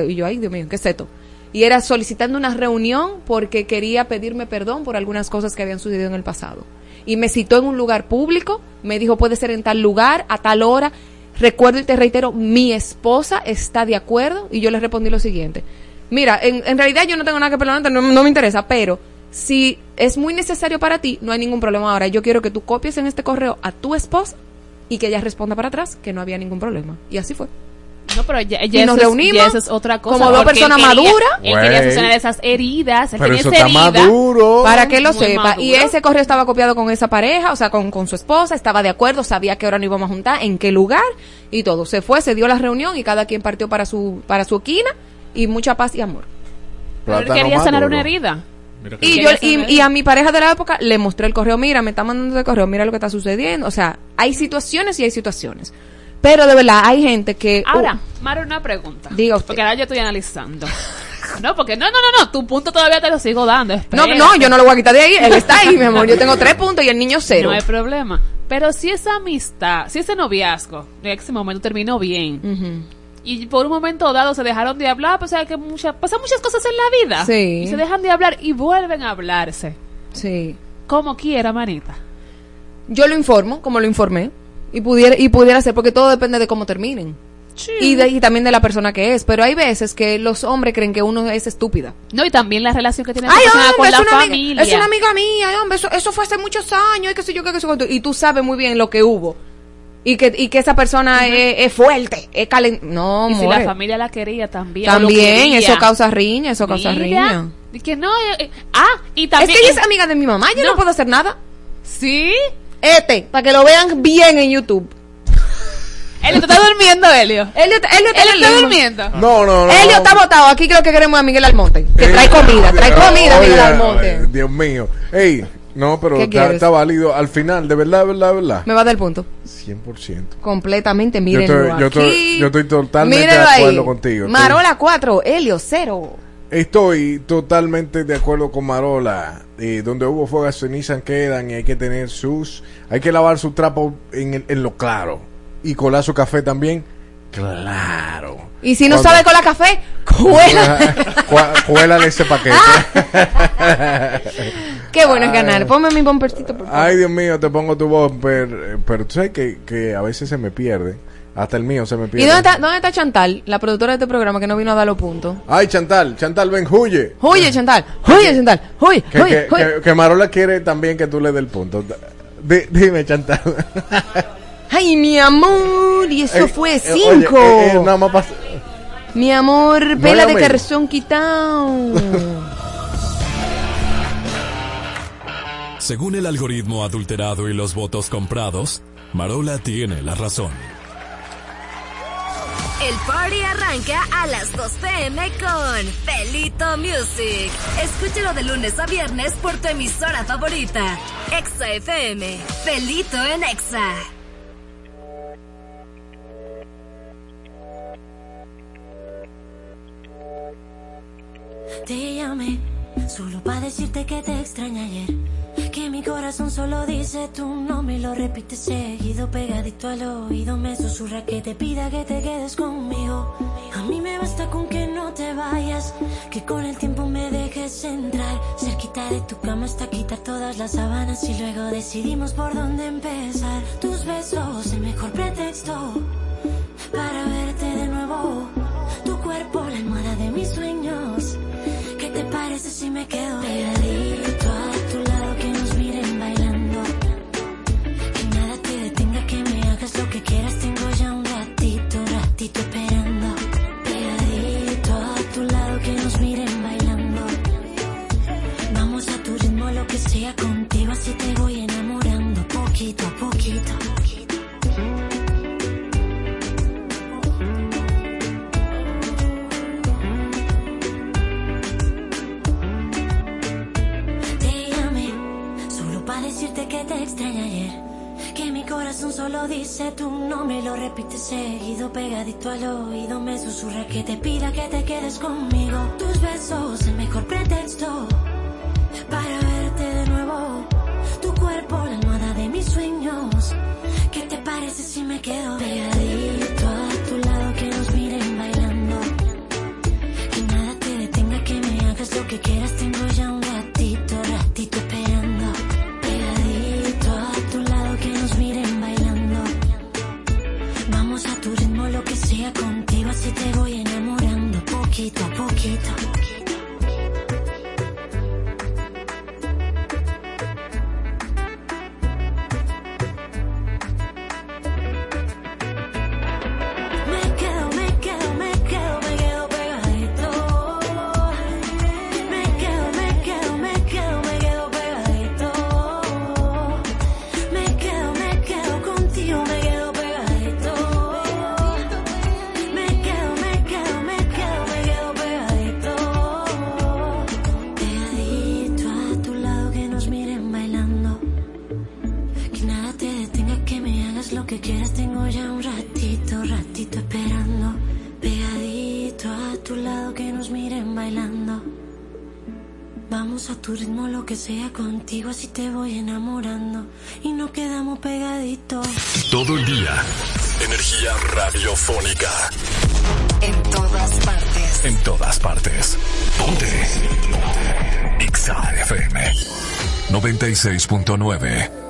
y yo, ay Dios mío, ¿qué es esto? Y era solicitando una reunión porque quería pedirme perdón por algunas cosas que habían sucedido en el pasado. Y me citó en un lugar público, me dijo puede ser en tal lugar, a tal hora. Recuerdo y te reitero, mi esposa está de acuerdo y yo le respondí lo siguiente. Mira, en, en realidad yo no tengo nada que perdonarte, no, no me interesa, pero si es muy necesario para ti, no hay ningún problema ahora. Yo quiero que tú copies en este correo a tu esposa y que ella responda para atrás que no había ningún problema. Y así fue. No, pero ya, ya Y eso nos es- reunimos ya eso es otra cosa. como dos personas quería- maduras. Él quería solucionar esas heridas. Él Pero tenía eso esa está herida. maduro. Para que lo Muy sepa. Y ese correo estaba copiado con esa pareja, o sea, con, con su esposa, estaba de acuerdo, sabía que ahora nos íbamos a juntar, en qué lugar y todo. Se fue, se dio la reunión y cada quien partió para su, para su esquina y mucha paz y amor. Pero él quería sanar una herida. Y, yo, y, y a mi pareja de la época le mostré el correo, mira, me está mandando el correo, mira lo que está sucediendo. O sea, hay situaciones y hay situaciones. Pero de verdad, hay gente que... Ahora, uh, Mara, una pregunta. Diga usted. Porque ahora yo estoy analizando. No, porque no, no, no, no, tu punto todavía te lo sigo dando. no, no, yo no lo voy a quitar de ahí, él está ahí, mi amor. Yo tengo tres puntos y el niño cero. No hay problema. Pero si esa amistad, si ese noviazgo en ese momento terminó bien Ujú. Y por un momento dado se dejaron de hablar, pues o sea que muchas, pasan muchas cosas en la vida. Sí. Y se dejan de hablar y vuelven a hablarse. Sí. Como quiera, manita. Yo lo informo, como lo informé. Y pudiera, y pudiera ser, porque todo depende de cómo terminen. Y, de, y también de la persona que es. Pero hay veces que los hombres creen que uno es estúpida. No, y también la relación que tiene Ay, hombre, con la familia. amiga, es una amiga mía, hombre, eso, eso fue hace muchos años, y qué sé yo, qué, sé. Y tú sabes muy bien lo que hubo. Y que, y que esa persona es, es fuerte, es calen... No, y si la familia la quería también. También, quería. eso causa riña, eso causa Mira, riña. y que no, eh, eh, ah, y Es también. que ella es amiga de mi mamá, yo no, puedo hacer nada. ¿Sí? Este, para que lo vean bien en YouTube. Elio, ¿tú estás durmiendo, Elio? Elio, Elio, Elio está durmiendo. No, no, no. Elio está votado. Aquí creo que queremos a Miguel Almonte. Que trae comida, trae comida, Miguel Almonte. ay, Dios mío. Ey, no, pero ¿Qué está, válido. Al final, de verdad, de verdad, de verdad. Me va a dar el punto. 100%. Completamente, Yo mírenlo estoy, yo, estoy, yo estoy totalmente Mírenlo de acuerdo ahí. contigo. Marola 4, Helio 0. Estoy totalmente de acuerdo con Marola. Eh, donde hubo fuego, cenizas quedan y hay que tener sus. Hay que lavar su trapo en, el- en lo claro. Y colar su café también. Claro. Y si no Cuando- sabe con la café, cuela. Cuélale ese paquete. Qué bueno es ganar. Ponme mi por favor. Ay, Dios mío, te pongo tu bumper. eh, Pero tú sabes que, que a veces se me pierde. Hasta el mío se me ¿Y pierde. dónde está, dónde está Chantal, la productora de este programa que no vino a dar los puntos? Ay, Chantal, Chantal, ven, huye. Huye, Chantal. Huye, Chantal. Huye, Que, huye, que, huye. que- que Marola quiere también que tú le des el punto. Di- dime, Chantal. Ay, mi amor. Y eso Eh, fue eh, 5. oye, eh, eh, nada más pas- Mi amor, No pela de amé. calzón quitado. Según el algoritmo adulterado y los votos comprados, Marola tiene la razón. El party arranca a las 2 pm con Felito Music. Escúchalo de lunes a viernes por tu emisora favorita. Exa FM. Felito en Exa. Te llamé solo para decirte que te extrañé ayer. Que mi corazón solo dice tu nombre y lo repite seguido, pegadito al oído. Me susurra que te pida que te quedes conmigo. A mí me basta con que no te vayas, que con el tiempo me dejes entrar. Cerquita de tu cama hasta quitar todas las sábanas y luego decidimos por dónde empezar. Tus besos, el mejor pretexto para verte de nuevo. Tu cuerpo, la almohada de mis sueños. ¿Qué te parece si me quedo pegadito a tu lado que nos miren bailando? Que nada te detenga, que me hagas lo que quieras. Tengo ya un ratito, ratito esperando. Pegadito a tu lado que nos miren bailando. Vamos a tu ritmo, lo que sea contigo, así te voy enamorando poquito a poquito. Corazón solo dice tu nombre y lo repite seguido, pegadito al oído. Me susurra que te pida que te quedes conmigo. Tus besos, el mejor pretexto para verte de nuevo. Tu cuerpo, la almohada de mis sueños. ¿Qué te parece si me quedo pegadito a tu lado que nos miren bailando? Que nada te detenga, que me hagas lo que quieras. Tengo ya un te voy enamorando poquito tu ritmo, lo que sea contigo, así te voy enamorando y nos quedamos pegaditos. Todo el día. Energía radiofónica. En todas partes. En todas partes. Ponte. Exa FM 96.9.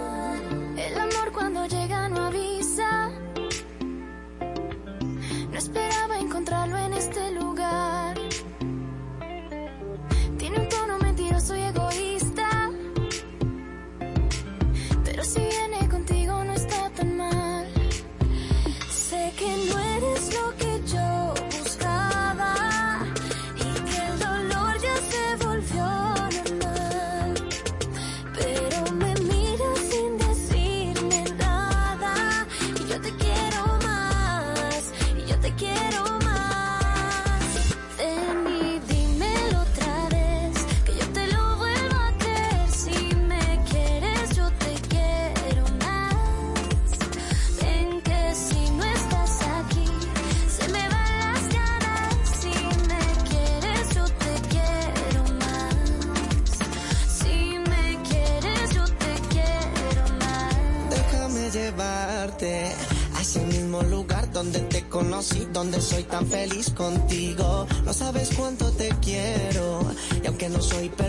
tan feliz contigo. No sabes cuánto te quiero. Y aunque no soy perfecto,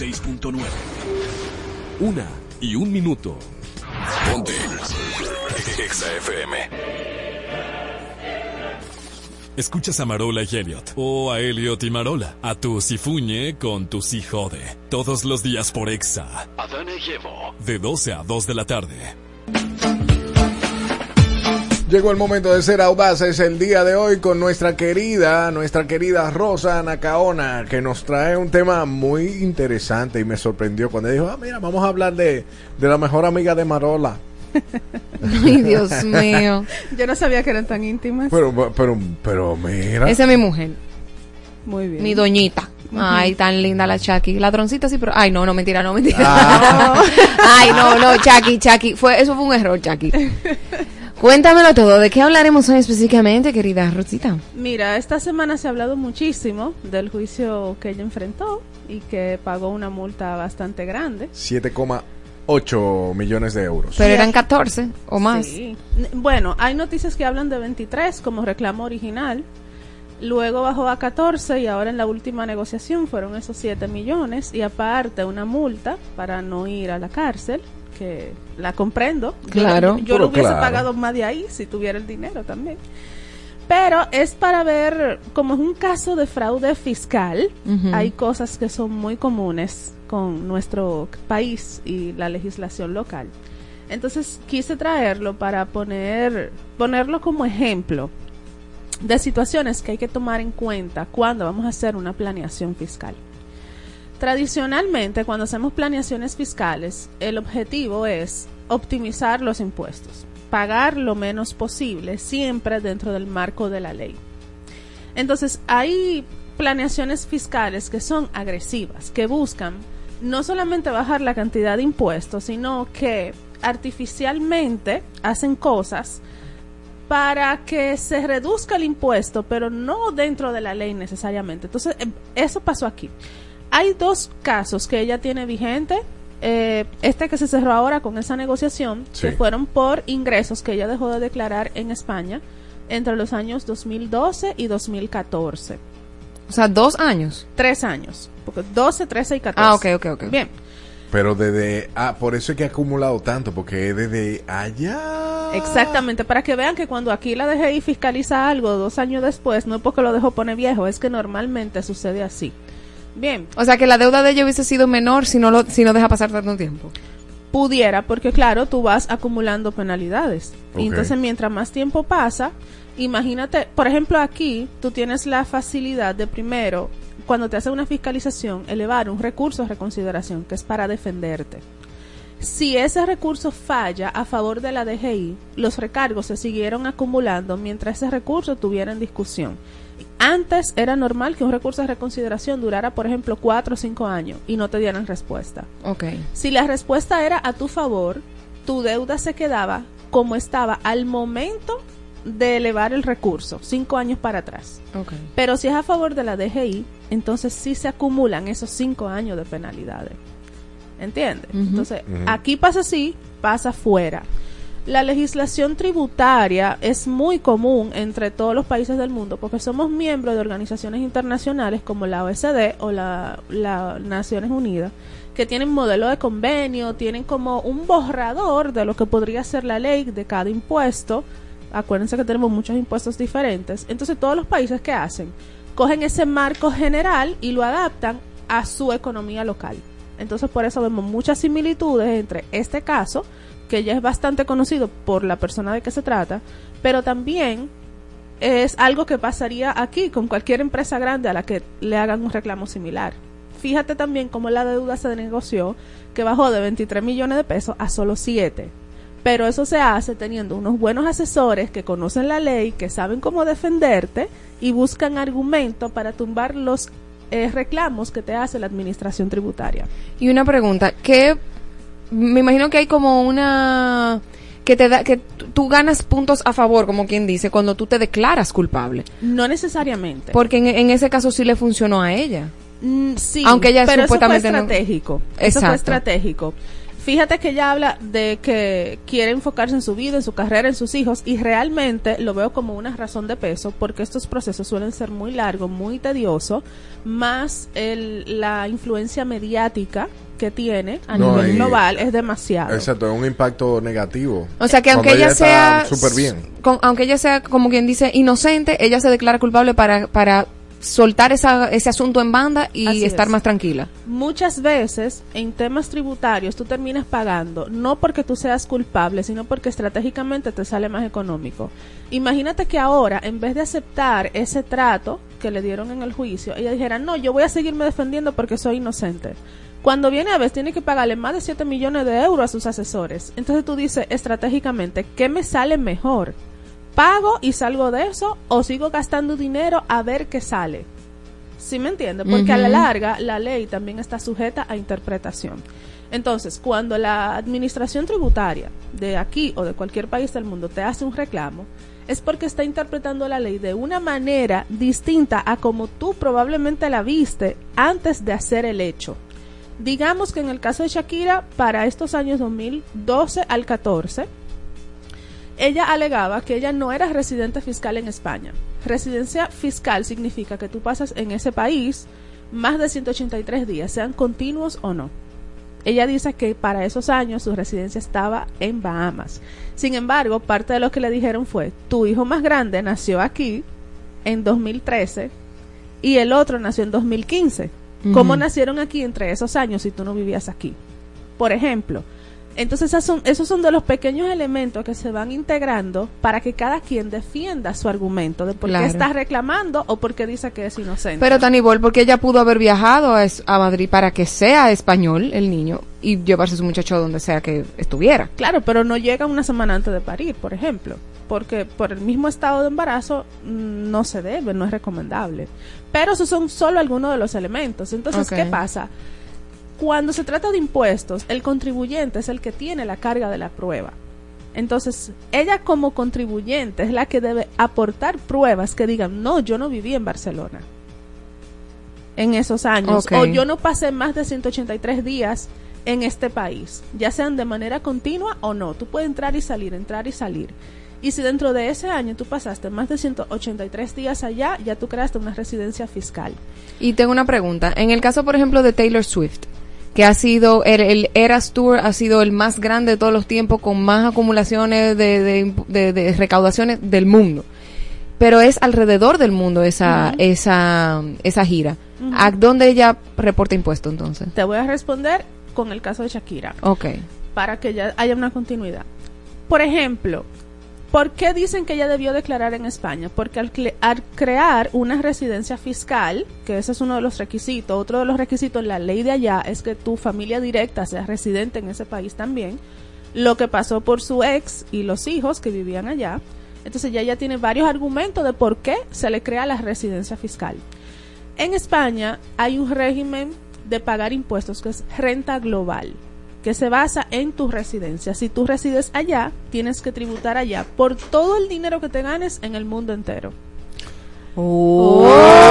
96.9. Una y un minuto. Ponte. Exa FM. Escuchas a Marola y Elliot. O a Elliot y Marola. A tu Sifuñe con tu Si Jode. Todos los días por Exa. Adana y Evo. De 12 a 2 de la tarde. Llegó el momento de ser audaces el día de hoy con nuestra querida, nuestra querida Rosa Nacaona, que nos trae un tema muy interesante y me sorprendió cuando dijo, ah, mira, vamos a hablar de, de la mejor amiga de Marola. Ay, Dios mío. Yo no sabía que eran tan íntimas. Pero, pero, pero, mira. Esa es mi mujer, Muy bien. mi doñita. Ay, tan linda la Chucky. Ladroncita sí, pero... Ay, no, no, mentira, no, mentira. Ah. Ay, no, no, Chucky, Chucky. Fue, eso fue un error, Chucky. Cuéntamelo todo. ¿De qué hablaremos hoy específicamente, querida Rosita? Mira, esta semana se ha hablado muchísimo del juicio que ella enfrentó y que pagó una multa bastante grande. 7,8 millones de euros. Pero eran 14 o más. Sí. Bueno, hay noticias que hablan de 23 como reclamo original. Luego bajó a 14 y ahora en la última negociación fueron esos 7 millones y aparte una multa para no ir a la cárcel, que la comprendo. Yo- Claro. Yo, Pero lo hubiese claro. pagado más de ahí si tuviera el dinero también. Pero es para ver, como es un caso de fraude fiscal, hay cosas que son muy comunes con nuestro país y la legislación local. Entonces quise traerlo para poner, ponerlo como ejemplo. de situaciones que hay que tomar en cuenta cuando vamos a hacer una planeación fiscal. Tradicionalmente, cuando hacemos planeaciones fiscales, el objetivo es optimizar los impuestos, pagar lo menos posible, siempre dentro del marco de la ley. Entonces, hay planeaciones fiscales que son agresivas, que buscan no solamente bajar la cantidad de impuestos, sino que artificialmente hacen cosas para que se reduzca el impuesto, pero no dentro de la ley necesariamente. Entonces, eh, eso pasó aquí. Hay dos casos que ella tiene vigente. eh, este que se cerró ahora con esa negociación, Sí. que fueron por ingresos que ella dejó de declarar en España entre los años 2012 y 2014. O sea, dos años. Tres años. Porque 12, 13 y 14. Ah, ok, ok, ok. Bien. Pero desde... Ah, por eso es que ha acumulado tanto, porque es desde allá... Exactamente, para que vean que cuando aquí la DGI fiscaliza algo dos años después, no es porque lo dejó pone viejo, es que normalmente sucede así. Bien, O sea, que la deuda de ella hubiese sido menor si no, lo, si no deja pasar tanto tiempo. pudiera, porque claro, tú vas acumulando penalidades. Y entonces mientras más tiempo pasa, imagínate, por ejemplo aquí, tú tienes la facilidad de primero, cuando te hace una fiscalización, elevar un recurso de reconsideración, que es para defenderte. Si ese recurso falla a favor de la DGI, los recargos se siguieron acumulando mientras ese recurso estuviera en discusión. Antes era normal que un recurso de reconsideración durara, por ejemplo, cuatro o cinco años y no te dieran respuesta. Ok. Si la respuesta era a tu favor, tu deuda se quedaba como estaba al momento de elevar el recurso, cinco años para atrás. Ok. Pero si es a favor de la DGI, entonces sí se acumulan esos cinco años de penalidades. ¿Entiendes? Entonces, aquí pasa así, pasa fuera. La legislación tributaria es muy común entre todos los países del mundo porque somos miembros de organizaciones internacionales como la OECD o la, la Naciones Unidas que tienen modelo de convenio, tienen como un borrador de lo que podría ser la ley de cada impuesto. Acuérdense que tenemos muchos impuestos diferentes. Entonces todos los países que hacen cogen ese marco general y lo adaptan a su economía local. Entonces por eso vemos muchas similitudes entre este caso, que ya es bastante conocido por la persona de que se trata, pero también es algo que pasaría aquí con cualquier empresa grande a la que le hagan un reclamo similar. Fíjate también cómo la deuda se negoció, que bajó de 23 millones de pesos a solo 7. Pero eso se hace teniendo unos buenos asesores que conocen la ley, que saben cómo defenderte y buscan argumentos para tumbar los eh, reclamos que te hace la administración tributaria. Y una pregunta, que me imagino que hay como una que te da que tú- ganas puntos a favor, como quien dice, cuando tú te declaras culpable. No necesariamente. Porque en, en ese caso sí le funcionó a ella. Mm, sí, Aunque ella pero supuestamente eso no- fue estratégico. Eso fue estratégico. Fíjate que ella habla de que quiere enfocarse en su vida, en su carrera, en sus hijos y realmente lo veo como una razón de peso porque estos procesos suelen ser muy largos, muy tediosos, más el, la influencia mediática que tiene a No, nivel y- global es demasiado. Exacto, es un impacto negativo. O sea que aunque ella sea súper bien. con- aunque ella sea como quien dice inocente, ella se declara culpable para para soltar esa, ese asunto en banda y Así estar es. más tranquila. Muchas veces en temas tributarios tú terminas pagando no porque tú seas culpable, sino porque estratégicamente te sale más económico. Imagínate que ahora, en vez de aceptar ese trato que le dieron en el juicio, ella dijera, no, yo voy a seguirme defendiendo porque soy inocente. Cuando viene a ver, tiene que pagarle más de 7 millones de euros a sus asesores. Entonces tú dices estratégicamente, ¿qué me sale mejor? ¿Pago y salgo de eso o sigo gastando dinero a ver qué sale? ¿Sí me entiende? Porque a la larga la ley también está sujeta a interpretación. Entonces, cuando la administración tributaria de aquí o de cualquier país del mundo te hace un reclamo, es porque está interpretando la ley de una manera distinta a como tú probablemente la viste antes de hacer el hecho. Digamos que en el caso de Shakira, para estos años 2012 al 14, ella alegaba que ella no era residente fiscal en España. Residencia fiscal significa que tú pasas en ese país más de 183 días, sean continuos o no. Ella dice que para esos años su residencia estaba en Bahamas. Sin embargo, parte de lo que le dijeron fue, tu hijo más grande nació aquí en 2013 y el otro nació en 2015. ¿Cómo nacieron aquí entre esos años si tú no vivías aquí? Por ejemplo, Entonces esas son, esos son de los pequeños elementos que se van integrando para que cada quien defienda su argumento de por Claro. qué está reclamando o por qué dice que es inocente. Pero Tanibol, porque ella pudo haber viajado a, Madrid para que sea español el niño y llevarse a su muchacho donde sea que estuviera. Claro, pero no llega una semana antes de parir, por ejemplo, porque por el mismo estado de embarazo mm, no se debe, no es recomendable. Pero esos son solo algunos de los elementos. Entonces, Ok. ¿qué pasa? Cuando se trata de impuestos, el contribuyente es el que tiene la carga de la prueba. Entonces, ella como contribuyente es la que debe aportar pruebas que digan, no, yo no viví en Barcelona en esos años, o yo no pasé más de 183 días en este país, ya sean de manera continua o no. Tú puedes entrar y salir, entrar y salir. Y si dentro de ese año tú pasaste más de 183 días allá, ya tú creaste una residencia fiscal. Y tengo una pregunta. En el caso, por ejemplo, de Taylor Swift, que ha sido el, el Eras Tour, ha sido el más grande de todos los tiempos, con más acumulaciones de, de, impu- de- de recaudaciones del mundo. Pero es alrededor del mundo esa, esa, esa gira. ¿A dónde ella reporta impuestos entonces? Te voy a responder con el caso de Shakira. Ok. para que ya haya una continuidad. Por ejemplo, ¿por qué dicen que ella debió declarar en España? Porque al, crear una residencia fiscal, que ese es uno de los requisitos, otro de los requisitos la ley de allá es que tu familia directa sea residente en ese país también, lo que pasó por su ex y los hijos que vivían allá. Entonces ya ella tiene varios argumentos de por qué se le crea la residencia fiscal. En España hay un régimen de pagar impuestos que es renta global, que se basa en tu residencia. Si tú resides allá, tienes que tributar allá por todo el dinero que te ganes en el mundo entero. Ah,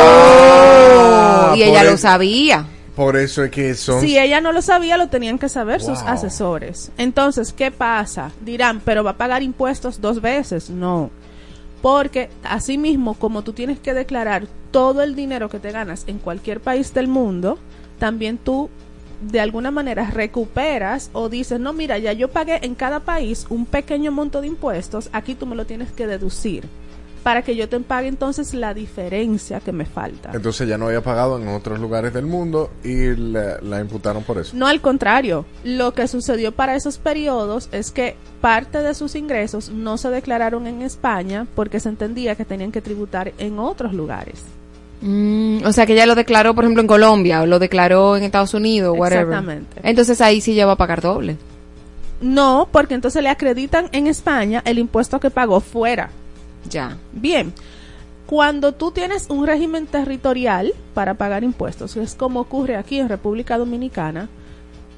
y ella por lo sabía. Por eso es que son... Si ella no lo sabía, lo tenían que saber sus asesores. Entonces, ¿qué pasa? Dirán, pero va a pagar impuestos dos veces. No. Porque asimismo, como tú tienes que declarar todo el dinero que te ganas en cualquier país del mundo, también tú de alguna manera recuperas o dices, no, mira, ya yo pagué en cada país un pequeño monto de impuestos, aquí tú me lo tienes que deducir para que yo te pague entonces la diferencia que me falta. Entonces ya no había pagado en otros lugares del mundo y la, la imputaron por eso. No, al contrario. Lo que sucedió para esos periodos es que parte de sus ingresos no se declararon en España porque se entendía que tenían que tributar en otros lugares. Mm, o sea que ella lo declaró, por ejemplo, en Colombia o lo declaró en Estados Unidos, whatever. Exactamente. Entonces ahí sí ella va a pagar doble. No, porque entonces le acreditan en España el impuesto que pagó fuera. Ya. Bien. Cuando tú tienes un régimen territorial para pagar impuestos, que es como ocurre aquí en República Dominicana,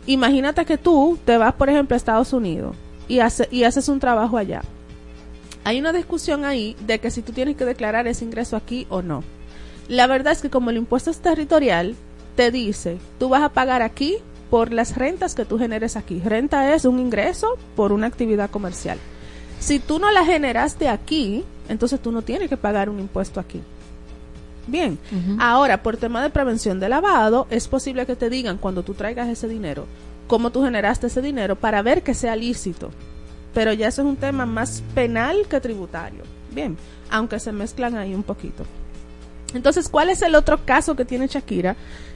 imagínate que tú te vas, por ejemplo, a Estados Unidos y, hace- y haces un trabajo allá. Hay una discusión ahí de que si tú tienes que declarar ese ingreso aquí o no. La verdad es que como el impuesto es territorial, te dice, tú vas a pagar aquí por las rentas que tú generes aquí. Renta es un ingreso por una actividad comercial. Si tú no la generaste aquí, entonces tú no tienes que pagar un impuesto aquí. Bien, ahora por tema de prevención de lavado, es posible que te digan cuando tú traigas ese dinero, cómo tú generaste ese dinero para ver que sea lícito. Pero ya eso es un tema más penal que tributario. Bien, aunque se mezclan ahí un poquito. Entonces, ¿cuál es el otro caso que tiene Shakira?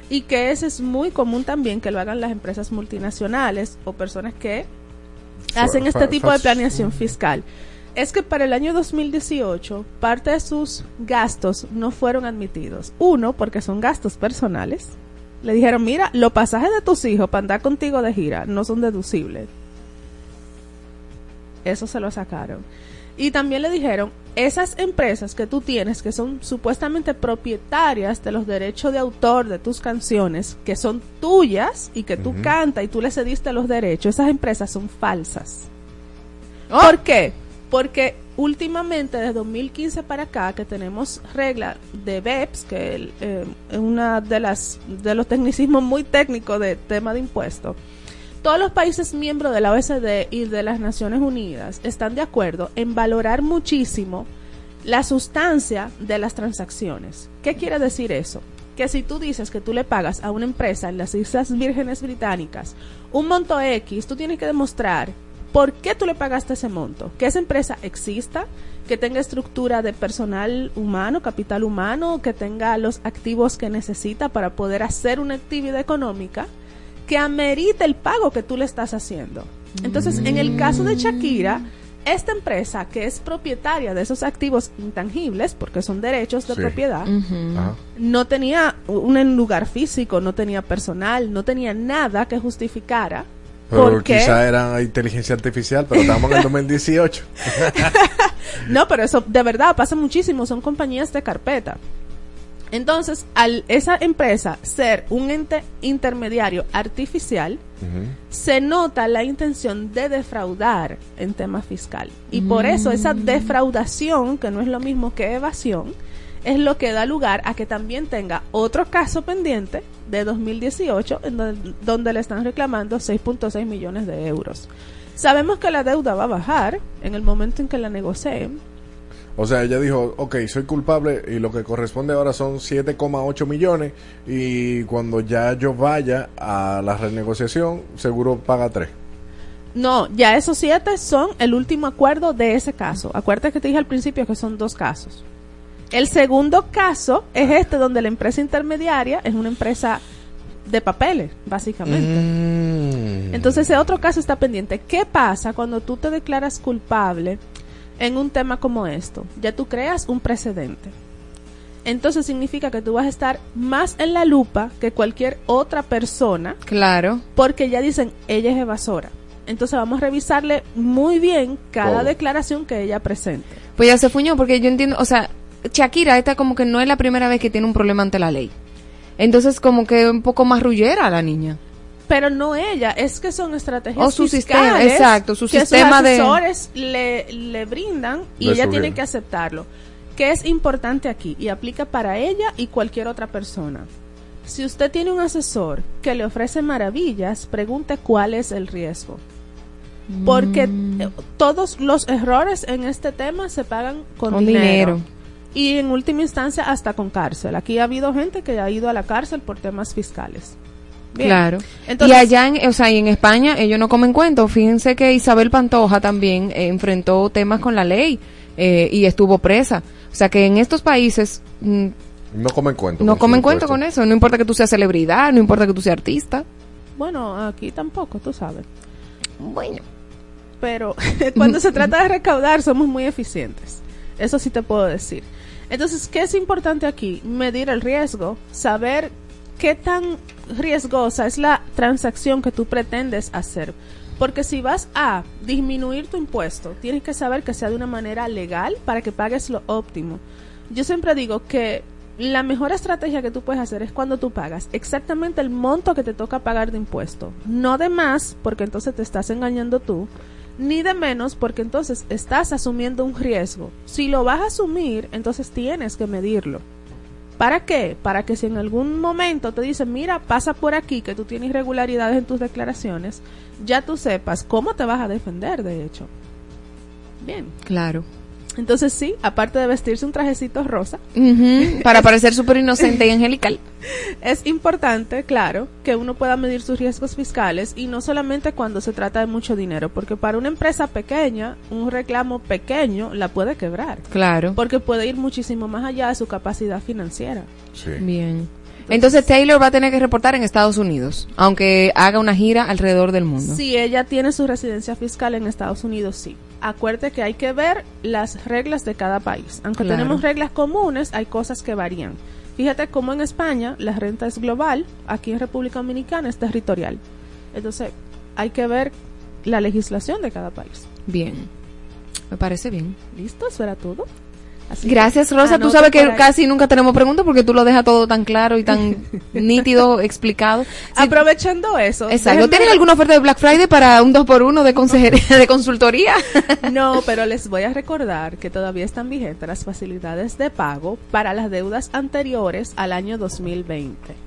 Y que ese es muy común también que lo hagan las empresas multinacionales o personas que hacen este tipo de planeación fiscal. Es que para el año 2018 parte de sus gastos no fueron admitidos. Uno, porque son gastos personales. Le dijeron, mira, los pasajes de tus hijos para andar contigo de gira no son deducibles. Eso se lo sacaron. Y también le dijeron, esas empresas que tú tienes, que son supuestamente propietarias de los derechos de autor de tus canciones, que son tuyas y que tú cantas y tú le cediste los derechos, esas empresas son falsas. ¿Por qué? Porque últimamente, desde 2015 para acá, que tenemos regla de BEPS, que eh, es una de las de los tecnicismos muy técnicos de tema de impuestos, todos los países miembros de la OECD y de las Naciones Unidas están de acuerdo en valorar muchísimo la sustancia de las transacciones. ¿Qué quiere decir eso? Que si tú dices que tú le pagas a una empresa en las Islas Vírgenes Británicas un monto X, tú tienes que demostrar por qué tú le pagaste ese monto, que esa empresa exista, que tenga estructura de personal humano, capital humano, que tenga los activos que necesita para poder hacer una actividad económica que amerite el pago que tú le estás haciendo. Entonces, en el caso de Shakira, esta empresa que es propietaria de esos activos intangibles, porque son derechos de Sí. propiedad, no tenía un lugar físico, no tenía personal, no tenía nada que justificara. Pero porque quizá era inteligencia artificial, pero estamos en el 2018. No, pero eso de verdad pasa muchísimo, son compañías de carpeta. Entonces, al esa empresa ser un ente intermediario artificial, se nota la intención de defraudar en tema fiscal. Y por eso esa defraudación, que no es lo mismo que evasión, es lo que da lugar a que también tenga otro caso pendiente de 2018 en donde, donde le están reclamando 6.6 millones de euros. Sabemos que la deuda va a bajar en el momento en que la negocien, O sea, ella dijo, ok, soy culpable y lo que corresponde ahora son 7,8 millones y cuando ya yo vaya a la renegociación, seguro paga 3. No, ya esos siete son el último acuerdo de ese caso. Acuérdate que te dije al principio que son dos casos. El segundo caso es este donde la empresa intermediaria es una empresa de papeles, básicamente. Mm. Entonces ese otro caso está pendiente. ¿Qué pasa cuando tú te declaras culpable en un tema como esto? Ya tú creas un precedente. Entonces significa que tú vas a estar más en la lupa que cualquier otra persona. Claro. Porque ya dicen, ella es evasora. Entonces vamos a revisarle muy bien cada declaración que ella presente. Pues ya se fuñó, porque yo entiendo, o sea, Shakira, esta como que no es la primera vez que tiene un problema ante la ley. Entonces, como que un poco más rullera la niña. Pero no ella, es que son estrategias O su sistema, exacto, su que sistema sus de- asesores le, le brindan y ella tiene que aceptarlo. Que es importante aquí y aplica para ella y cualquier otra persona. Si usted tiene un asesor que le ofrece maravillas, pregunte cuál es el riesgo. Porque Mm. eh, todos los errores en este tema se pagan con, Con dinero. dinero. Y en última instancia hasta con cárcel. Aquí ha habido gente que ha ido a la cárcel por temas fiscales. Bien. Claro. Entonces- y allá, en, o sea, y en España, ellos no comen cuento. Fíjense que Isabel Pantoja también eh, enfrentó temas con la ley eh, y estuvo presa. O sea, que en estos países mm, No comen cuento. no con comen su cuento impuesto. con eso. No importa que tú seas celebridad, no importa que tú seas artista. Bueno, aquí tampoco, tú sabes. Bueno. Pero cuando se trata de recaudar somos muy eficientes. Eso sí te puedo decir. Entonces, ¿qué es importante aquí? Medir el riesgo, saber qué tan riesgosa es la transacción que tú pretendes hacer. Porque si vas a disminuir tu impuesto, tienes que saber que sea de una manera legal para que pagues lo óptimo. Yo siempre digo que la mejor estrategia que tú puedes hacer es cuando tú pagas exactamente el monto que te toca pagar de impuesto. No de más, porque entonces te estás engañando tú, ni de menos, porque entonces estás asumiendo un riesgo. Si lo vas a asumir, entonces tienes que medirlo. ¿Para qué? Para que si en algún momento te dicen, mira, pasa por aquí, que tú tienes irregularidades en tus declaraciones, ya tú sepas cómo te vas a defender, de hecho. Bien. Claro. Entonces sí, aparte de vestirse un trajecito rosa, Para parecer súper inocente y angelical. es importante, claro, que uno pueda medir sus riesgos fiscales y no solamente cuando se trata de mucho dinero, porque para una empresa pequeña, un reclamo pequeño la puede quebrar. Claro. Porque puede ir muchísimo más allá de su capacidad financiera. Bien. Entonces Taylor va a tener que reportar en Estados Unidos, aunque haga una gira alrededor del mundo. Si ella tiene su residencia fiscal en Estados Unidos, sí. Acuérdate que hay que ver las reglas de cada país. Aunque Claro. tenemos reglas comunes, hay cosas que varían. Fíjate cómo en España la renta es global, aquí en República Dominicana es territorial. Entonces, hay que ver la legislación de cada país. Bien. Me parece bien. ¿Listo? Eso era todo. Así Gracias, Rosa. Tú anote sabes que casi nunca tenemos preguntas porque tú lo dejas todo tan claro y tan nítido, explicado. Sí, Aprovechando eso. Exacto. ¿Tienes alguna oferta de Black Friday para un 2x1 de consejería, de consultoría? No, pero les voy a recordar que todavía están vigentes las facilidades de pago para las deudas anteriores al año 2020.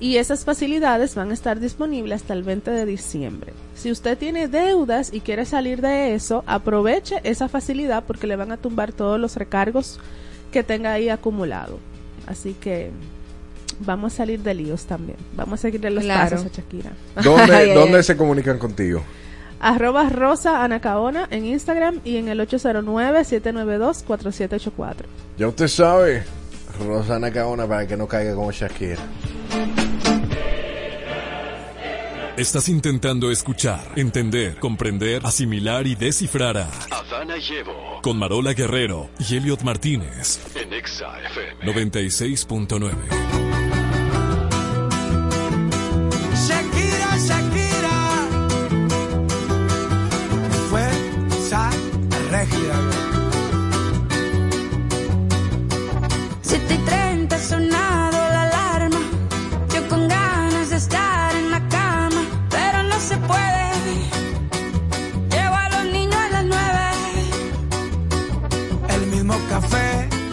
Y esas facilidades van a estar disponibles hasta el 20 de diciembre. Si usted tiene deudas y quiere salir de eso, aproveche esa facilidad porque le van a tumbar todos los recargos que tenga ahí acumulado. Así que vamos a salir de líos también. Vamos a seguir de los Claro. pasos a Shakira. ¿Dónde, Ay, ay, ¿dónde ay. se comunican contigo? Arroba Rosa Anacaona en Instagram y en el 809-792-4784. Ya usted sabe, Rosana Caona para que no caiga como Shakira. Estás intentando escuchar, entender, comprender, asimilar y descifrar a Adana y Evo. con Marola Guerrero y Elliot Martínez. En Exa FM. 96.9. Shakira, Shakira. Fuerza regia. 7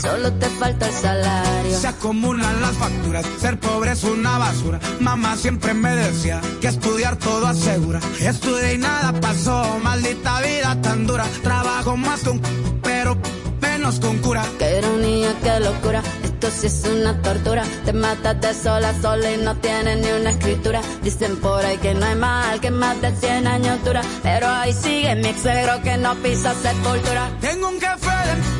Solo te falta el salario. Se acumulan las facturas, ser pobre es una basura. Mamá siempre me decía que estudiar todo asegura. Estudié y nada pasó, maldita vida tan dura. Trabajo más con pero menos con cura. Qué ironía, qué locura. Esto sí es una tortura. Te matas de sola a sola y no tienes ni una escritura. Dicen por ahí que no hay mal, que más de 100 años dura. Pero ahí sigue mi ex que no pisa sepultura. Tengo un café que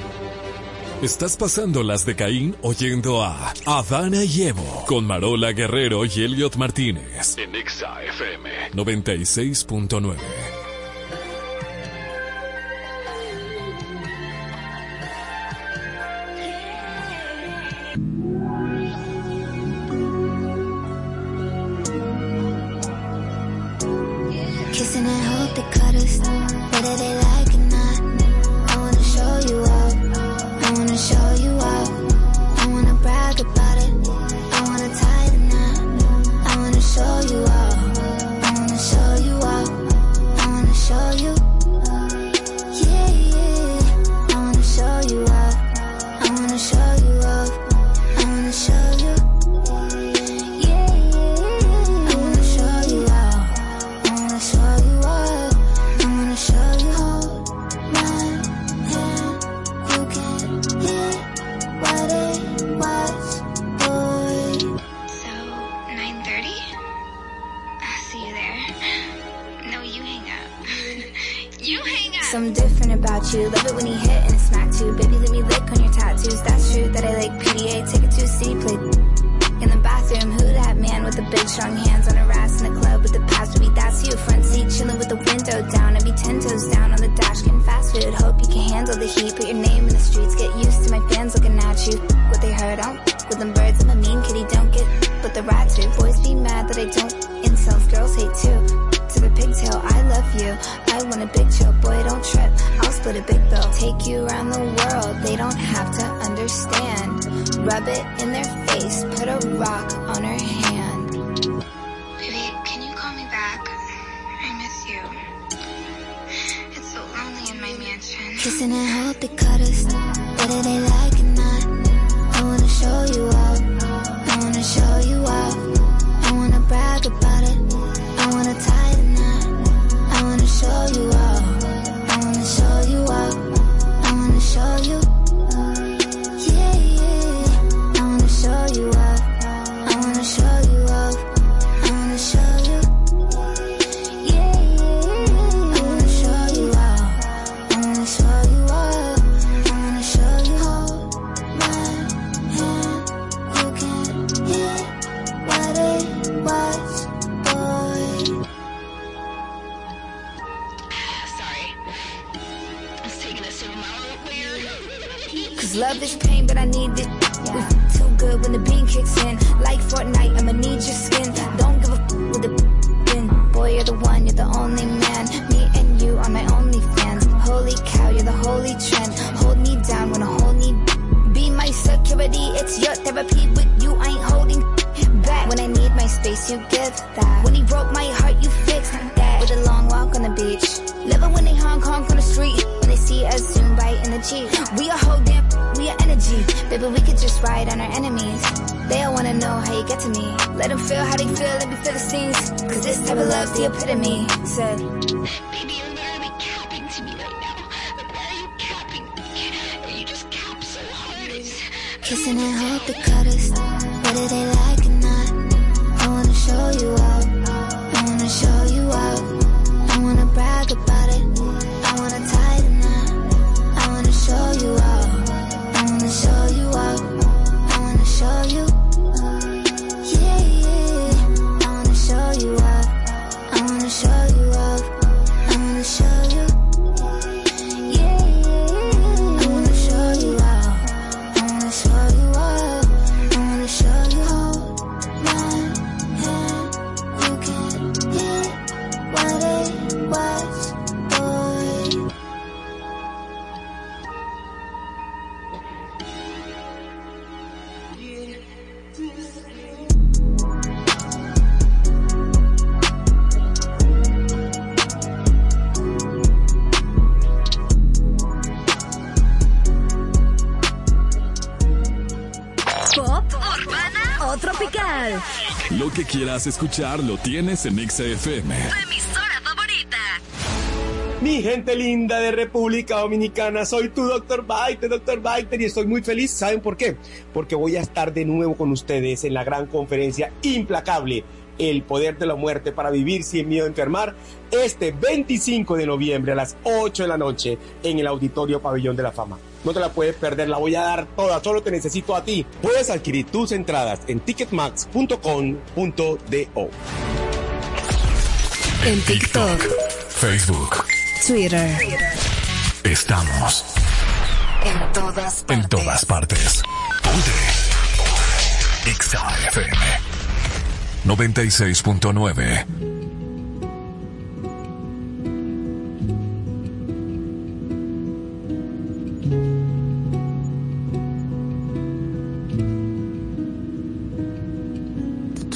Estás pasando las de Caín oyendo a Adana y Evo con Marola Guerrero y Elliot Martínez. En Exa FM. 96.9. habit. Quieras escuchar lo tienes en Exa FM. Tu emisora favorita. Mi gente linda de República Dominicana, soy tu Dr. Biter, Dr. Biter, y estoy muy feliz. ¿Saben por qué? Porque voy a estar de nuevo con ustedes en la gran conferencia implacable, El Poder de la Muerte para Vivir Sin Miedo a Enfermar, este 25 de noviembre a las 8 de la noche en el Auditorio Pabellón de la Fama. No te la puedes perder, la voy a dar toda, solo te necesito a ti. Puedes adquirir tus entradas en ticketmax.com.do. En TikTok, Facebook. Twitter, Estamos en todas en todas partes. Ponte. Exa FM 96.9.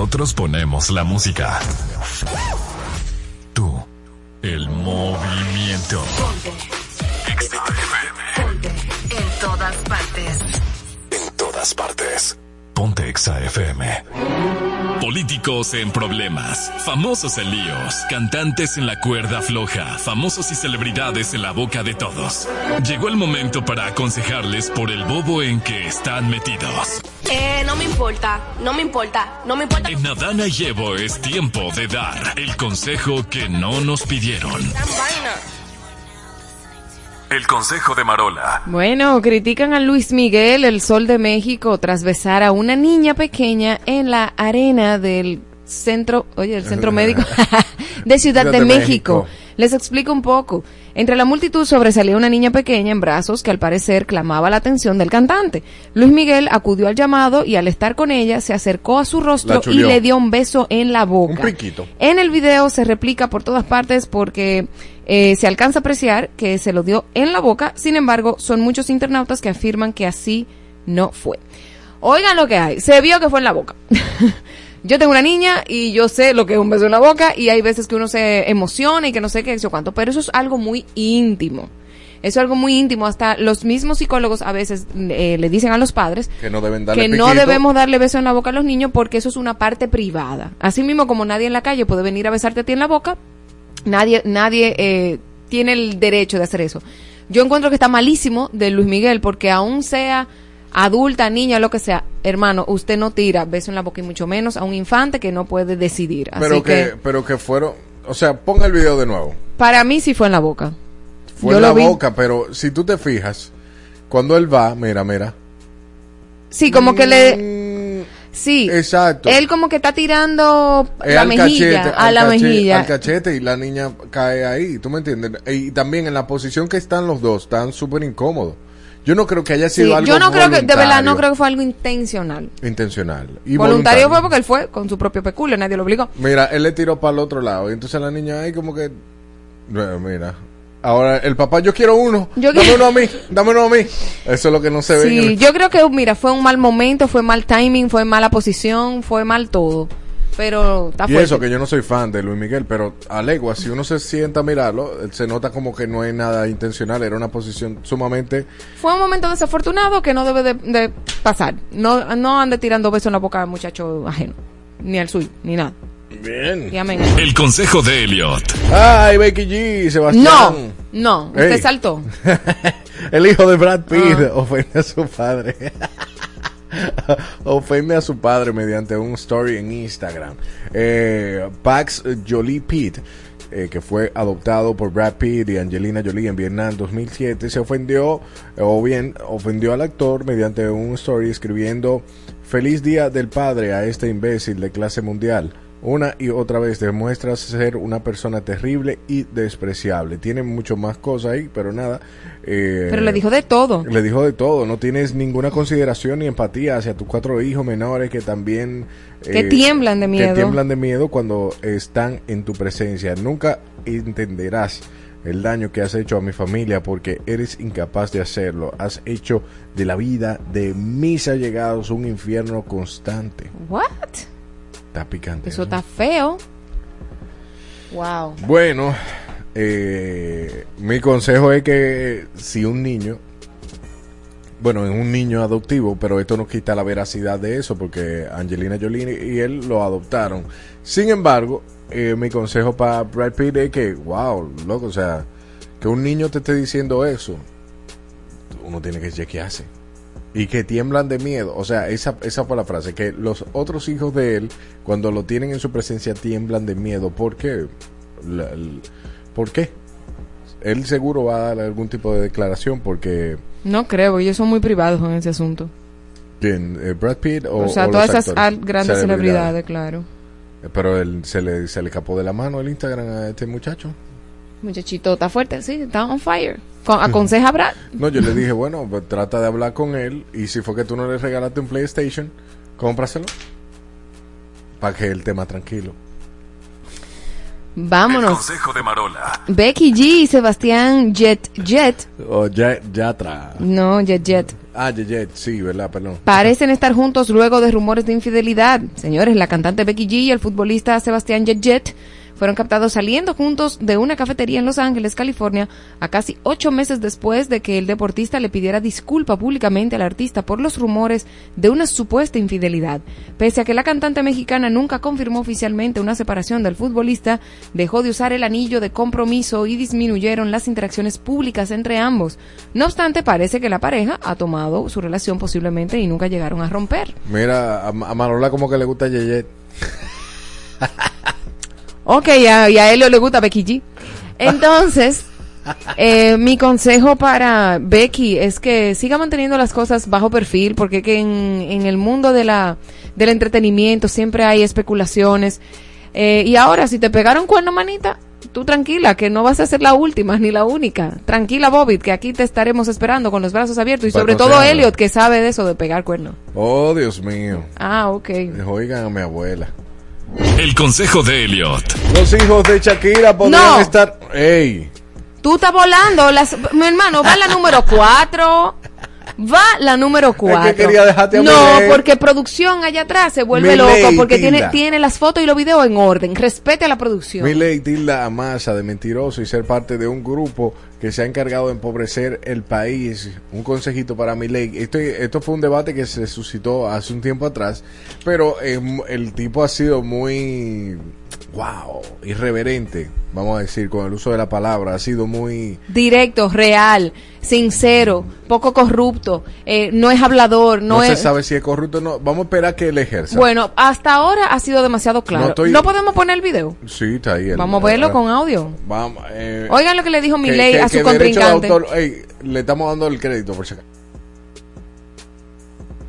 Nosotros ponemos la música. Tú, el movimiento. en todas partes. En todas partes. Ponte Exa FM. Políticos en problemas, famosos en líos, cantantes en la cuerda floja, famosos y celebridades en la boca de todos. Llegó el momento para aconsejarles por el bobo en que están metidos. Eh, no me importa, no me importa, no me importa. En Adana y Evo es tiempo de dar el consejo que no nos pidieron. El consejo de Marola. Bueno, critican a Luis Miguel, el Sol de México, tras besar a una niña pequeña en la arena del centro, oye, el centro médico de Ciudad de, México. Les explico un poco. Entre la multitud sobresalía una niña pequeña en brazos que al parecer clamaba la atención del cantante. Luis Miguel acudió al llamado y al estar con ella se acercó a su rostro y le dio un beso en la boca. Un piquito. En el video se replica por todas partes porque eh, se alcanza a apreciar que se lo dio en la boca. Sin embargo, son muchos internautas que afirman que así no fue. Oigan lo que hay. Se vio que fue en la boca. yo tengo una niña y yo sé lo que es un beso en la boca y hay veces que uno se emociona y que no sé qué, yo cuánto. Pero eso es algo muy íntimo. Eso es algo muy íntimo. Hasta los mismos psicólogos a veces eh, le dicen a los padres Que no deben darle que no piquito. debemos darle beso en la boca a los niños porque eso es una parte privada. Así mismo como nadie en la calle puede venir a besarte a ti en la boca, nadie, nadie eh, tiene el derecho de hacer eso. Yo encuentro que está malísimo de Luis Miguel porque aún sea adulta, niña, lo que sea, hermano, usted no tira beso en la boca y mucho menos a un infante que no puede decidir. Así Pero que, que, pero que fueron, o sea, ponga el video de nuevo. para mí sí fue en la boca. Fue Yo en la vi. boca, pero si tú te fijas, cuando él va, mira, mira. Sí, como que le... Sí. Mm, Exacto. Él como que está tirando Eh, la al mejilla, cachete, a al la mejilla. Al cachete y la niña cae ahí, ¿tú me entiendes? Y también en la posición que están los dos, están súper incómodos. Yo no creo que haya sido Sí, algo yo no creo que, de verdad, no creo que fue algo intencional. intencional. Y voluntario voluntario. fue porque él fue con su propio peculio, nadie lo obligó. Mira, él le tiró para el otro lado y entonces la niña ahí como que... Mira, ahora el papá, yo quiero uno, Yo dame uno a mí, dame uno a mí. Eso es lo que no se ve. en Sí, yo creo que, mira, fue un mal momento, fue mal timing, fue mala posición, fue mal todo. Pero está Y fuerte. eso que yo no soy fan de Luis Miguel, pero a legua, si uno se sienta a mirarlo, se nota como que no hay nada intencional, era una posición sumamente... Fue un momento desafortunado que no debe de, de pasar. No, no ande tirando besos en la boca al muchacho ajeno. Ni al suyo, ni nada. Bien. Y amén. El consejo de Elliot. Ay, Becky G, Sebastián. No, no, usted Ey. saltó. El hijo de Brad Pitt Ah. ofende a su padre. ofende a su padre mediante un story en Instagram. Eh, Pax Jolie Pitt, eh, que fue adoptado por Brad Pitt y Angelina Jolie en Vietnam 2007, se ofendió, eh, o bien ofendió al actor mediante un story escribiendo Feliz Día del Padre a este imbécil de clase mundial. Una y otra vez demuestra ser una persona terrible y despreciable. Tiene mucho más cosas ahí, pero nada. eh, Pero le dijo de todo. le dijo de todo, no tienes ninguna consideración ni empatía hacia tus cuatro hijos menores que también... eh, Que tiemblan de miedo. Que tiemblan de miedo cuando están en tu presencia. Nunca entenderás el daño que has hecho a mi familia porque eres incapaz de hacerlo. Has hecho de la vida de mis allegados un infierno constante. What? Está picante. Eso está feo. Wow. Bueno, eh, mi consejo es que si un niño, bueno, es un niño adoptivo, pero esto no quita la veracidad de eso, porque Angelina Jolie y él lo adoptaron. Sin embargo, eh, mi consejo para Brad Pitt es que, wow, loco, o sea, que un niño te esté diciendo eso, uno tiene que chequearse. Y que tiemblan de miedo. O sea, esa, esa fue la frase. Que los otros hijos de él, cuando lo tienen en su presencia, tiemblan de miedo. ¿Por qué? La- ¿Por qué? Él seguro va a dar algún tipo de declaración porque... No creo, ellos son muy privados en ese asunto. ¿quién? Eh, ¿Brad Pitt o, O, sea, o todas esas grandes celebridades, claro. Eh, Pero él se le, se le escapó de la mano el Instagram a este muchacho. Muchachito, está fuerte, sí, está on fire. Con- aconseja a Brad. No, yo le dije, bueno, pues trata de hablar con él y si fue que tú no le regalaste un PlayStation, cómpraselo. Para que él esté más tranquilo. Vámonos. Consejo de Marola. Becky G y Sebastián Jet Jet. O ya, Yatra. No, Jet Jet. Ah, Jet, Jet, sí, ¿verdad? Perdón. Parecen estar juntos luego de rumores de infidelidad. Señores, la cantante Becky G y el futbolista Sebastián Jet Jet fueron captados saliendo juntos de una cafetería en Los Ángeles, California, a casi ocho meses después de que el deportista le pidiera disculpa públicamente al artista por los rumores de una supuesta infidelidad. Pese a que la cantante mexicana nunca confirmó oficialmente una separación del futbolista, dejó de usar el anillo de compromiso y disminuyeron las interacciones públicas entre ambos. No obstante, parece que la pareja ha tomado su relación posiblemente y nunca llegaron a romper. Mira, a, Marola como que le gusta Yeyet. Ok, a- y a Helio le gusta Becky G. Entonces, Eh, mi consejo para Becky es que siga manteniendo las cosas bajo perfil, porque que en, en el mundo de la, del entretenimiento siempre hay especulaciones. Eh, y ahora, si te pegaron cuerno, manita, tú tranquila, que no vas a ser la última ni la única. Tranquila, Bobby, que aquí te estaremos esperando con los brazos abiertos. Y sobre todo. Elliot, que sabe de eso de pegar cuerno. Oh, Dios mío. Ah, ok. Oigan a mi abuela. El consejo de Elliot. Los hijos de Shakira podrían No. estar. ¡Ey! Tú estás volando. Las, mi hermano, va la número 4. Va la número 4. quería dejarte a No, porque producción allá atrás se vuelve loca porque tiene, tiene las fotos y los videos en orden. Respete a la producción. Milei tilda a Massa de mentiroso y ser parte de un grupo que se ha encargado de empobrecer el país. Un consejito para Milei. Esto, esto fue un debate que se suscitó hace un tiempo atrás, pero eh, el tipo ha sido muy, wow, irreverente, vamos a decir, con el uso de la palabra. Ha sido muy... Directo, real, sincero, poco corrupto, eh, no es hablador, no, No, se es... sabe si es corrupto o no. Vamos a esperar que él ejerza. Bueno, hasta ahora ha sido demasiado claro. No podemos poner el video. Sí, está ahí. el- Vamos a verlo eh, con audio. Vamos, eh, Oigan lo que le dijo que- a su que derecho de contrincante. autor- ey, le estamos dando el crédito por si acaso.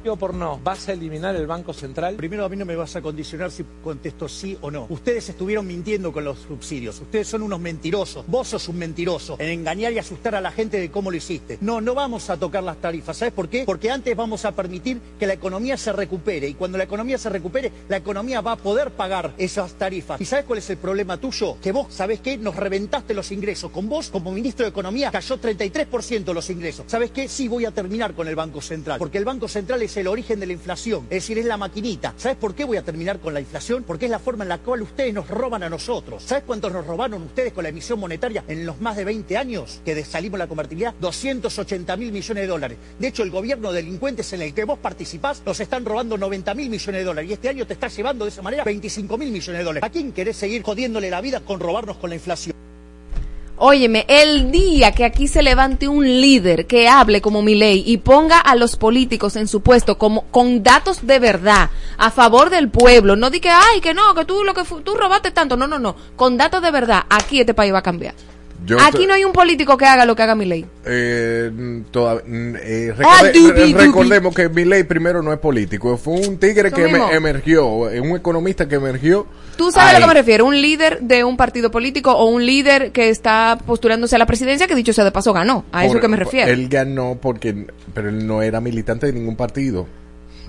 Por no, ¿vas a eliminar el Banco Central? Primero a mí no me vas a condicionar si contesto sí o no. Ustedes estuvieron mintiendo con los subsidios. Ustedes son unos mentirosos. Vos sos un mentiroso en engañar y asustar a la gente de cómo lo hiciste. No, no vamos a tocar las tarifas. ¿Sabes por qué? Porque antes vamos a permitir que la economía se recupere. Y cuando la economía se recupere, la economía va a poder pagar esas tarifas. ¿Y sabes cuál es el problema tuyo? Que vos, ¿sabes qué? Nos reventaste los ingresos. Con vos, como ministro de Economía, cayó 33% los ingresos. ¿Sabes qué? Sí voy a terminar con el Banco Central. Porque el Banco Central es el origen de la inflación. Es decir, es la maquinita. ¿Sabes por qué voy a terminar con la inflación? Porque es la forma en la cual ustedes nos roban a nosotros. ¿Sabes cuántos nos robaron ustedes con la emisión monetaria en los más de 20 años que salimos la convertibilidad? 280 mil millones de dólares. De hecho, el gobierno de delincuentes en el que vos participás nos están robando 90 mil millones de dólares. Y este año te está llevando de esa manera 25 mil millones de dólares. ¿A quién querés seguir jodiéndole la vida con robarnos con la inflación? Óyeme, el día que aquí se levante un líder que hable como mi ley y ponga a los políticos en su puesto como con datos de verdad a favor del pueblo, no di que ay que no, que tú lo que tú robaste tanto, no, no, no, con datos de verdad, aquí este país va a cambiar. Yo aquí te- no hay un político que haga lo que haga mi ley. Eh, toda- mm, eh, Ah, dubi, dubi. recordemos que Milei primero no es político, fue un tigre Eso que em- emergió, eh, un economista que emergió. Tú sabes a lo que me refiero, un líder de un partido político o un líder que está postulándose a la presidencia que dicho sea de paso ganó, a eso que me refiero. Él ganó porque, pero él no era militante de ningún partido.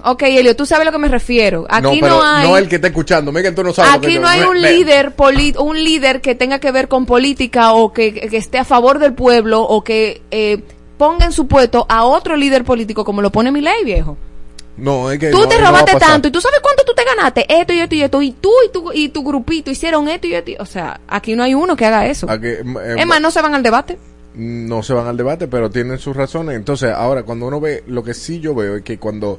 Ok, Elio, tú sabes a lo que me refiero. Aquí no, pero hay no el que está escuchando. Miguel, tú no sabes. lo que Aquí no hay un ve. líder poli- un líder que tenga que ver con política o que, que esté a favor del pueblo o que eh, ponga en su puesto a otro líder político como lo pone mi ley, viejo. No, es que Tú no- te robaste tanto y tú sabes cuánto tú te ganaste, esto y esto y esto, y tú y tu, y tu grupito hicieron esto y esto. y- O sea, aquí no hay uno que haga eso. Aquí, eh, Es más, no se van al debate. no se van al debate, pero tienen sus razones. Entonces, ahora, cuando uno ve, lo que sí yo veo es que cuando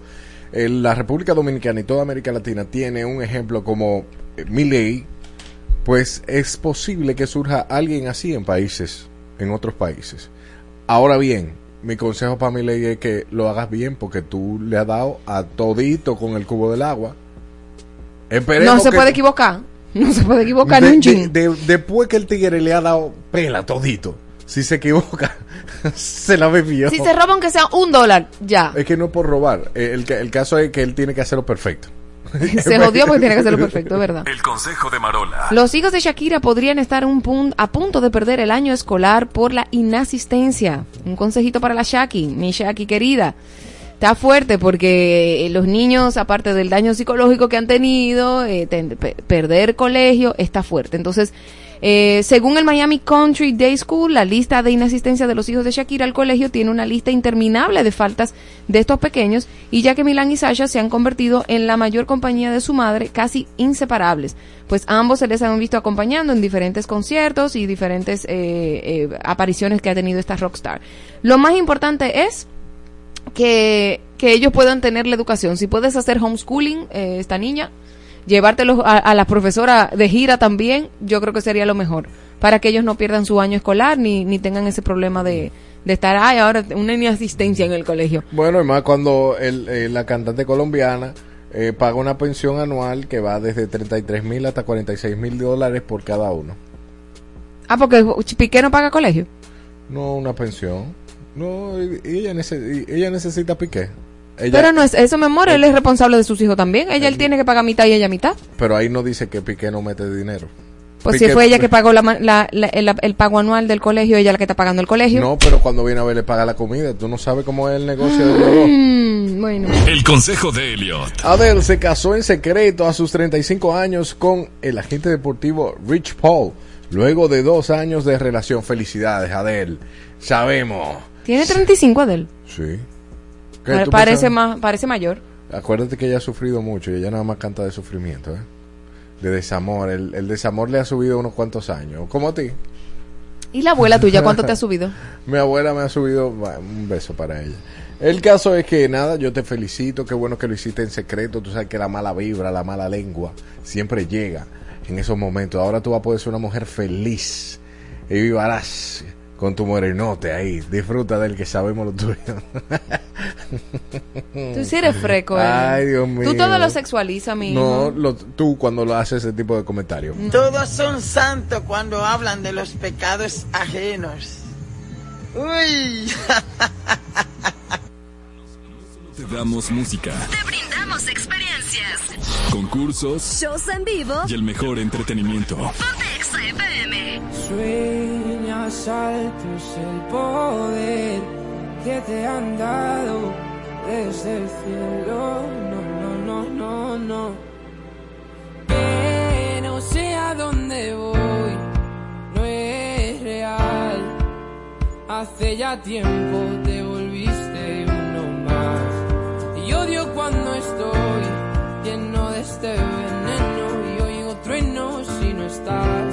eh, la República Dominicana y toda América Latina tiene un ejemplo como eh, Milei, pues es posible que surja alguien así en países, en otros países. Ahora bien, mi consejo para Milei es que lo hagas bien porque tú le has dado a todito con el cubo del agua. Esperemos No se que- puede equivocar. No se puede equivocar de- ni un de- chin. de- después que el tigre le ha dado pela todito, si se equivoca, se la bebió. Si se roban que sea un dólar, ya. Es que no es por robar. Eh, El, el caso es que él tiene que hacerlo perfecto. Se jodió porque tiene que hacerlo perfecto, es verdad. El consejo de Marola. Los hijos de Shakira podrían estar un pun- a punto de perder el año escolar por la inasistencia. Un consejito para la Shaki, mi Shaki querida. Está fuerte porque eh, los niños, aparte del daño psicológico que han tenido, eh, ten- pe- perder colegio está fuerte. Entonces, eh, según el Miami Country Day School, la lista de inasistencia de los hijos de Shakira al colegio tiene una lista interminable de faltas de estos pequeños y ya que Milan y Sasha se han convertido en la mayor compañía de su madre, casi inseparables, pues ambos se les han visto acompañando en diferentes conciertos y diferentes eh, eh, apariciones que ha tenido esta rockstar. Lo más importante es que, que ellos puedan tener la educación. Si puedes hacer homeschooling, eh, esta niña, llevártelos a, a la profesora de gira también, yo creo que sería lo mejor. Para que ellos no pierdan su año escolar ni, ni tengan ese problema de, de estar, ay, ahora una inasistencia en el colegio. Bueno, y más cuando el, eh, la cantante colombiana eh, paga una pensión anual que va desde 33 mil hasta 46 mil dólares por cada uno. Ah, porque Piqué no paga colegio. No, una pensión. No, ella, ella necesita piqué. Ella- Pero no es eso, mi amor. Él es responsable de sus hijos también. Ella, él tiene que pagar mitad y ella mitad. Pero ahí no dice que Piqué no mete dinero. Pues Piqué- si fue ella que pagó la, ma- la- la- el, el pago anual del colegio, ella la que está pagando el colegio. No, pero cuando viene a ver le paga la comida. Tú no sabes cómo es el negocio de los dos. Mm, bueno. El consejo de Elliot. Adele se casó en secreto a sus 35 años con el agente deportivo Rich Paul. Luego de dos años de relación. Felicidades, Adele. Sabemos. Tiene 35 Adel. Sí. ¿Qué Pare- tú Parece, más, parece mayor. Acuérdate que ella ha sufrido mucho y ella nada más canta de sufrimiento, ¿eh? De desamor. El, el desamor le ha subido unos cuantos años. Como a ti. ¿Y la abuela tuya cuánto te ha subido? Mi abuela me ha subido un beso para ella. El caso es que nada, yo te felicito, qué bueno que lo hiciste en secreto. Tú sabes que la mala vibra, la mala lengua siempre llega en esos momentos. Ahora tú vas a poder ser una mujer feliz y vivarás con tu morenote ahí. Disfruta del que sabemos lo tuyo. Tú sí eres freco, Eli. Ay, Dios mío. Tú todo lo sexualizas, mi No, lo- tú cuando lo haces ese tipo de comentarios. Todos son santos cuando hablan de los pecados ajenos. Uy. Te damos música, Te brindamos experiencias, concursos shows en vivo. y el mejor entretenimiento. Ponte FM. Sueñas altos el poder que te han dado desde el cielo. No, no, no, no, no. Que no sé a dónde voy, no es real. Hace ya tiempo te volviste uno más. Y odio cuando estoy lleno de este veneno y oigo truenos si no estás.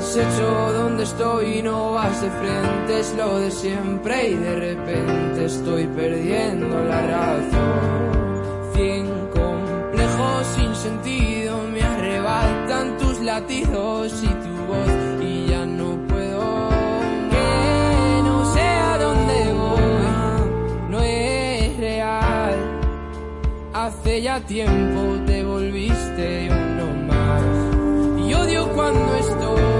hecho? ¿Dónde estoy? No vas de frente, es lo de siempre y de repente estoy perdiendo la razón. Cien complejos sin sentido me arrebatan tus latidos y tu voz y ya no puedo. Que no sé a dónde voy, no es real. Hace ya tiempo te volviste uno más. Y odio cuando estoy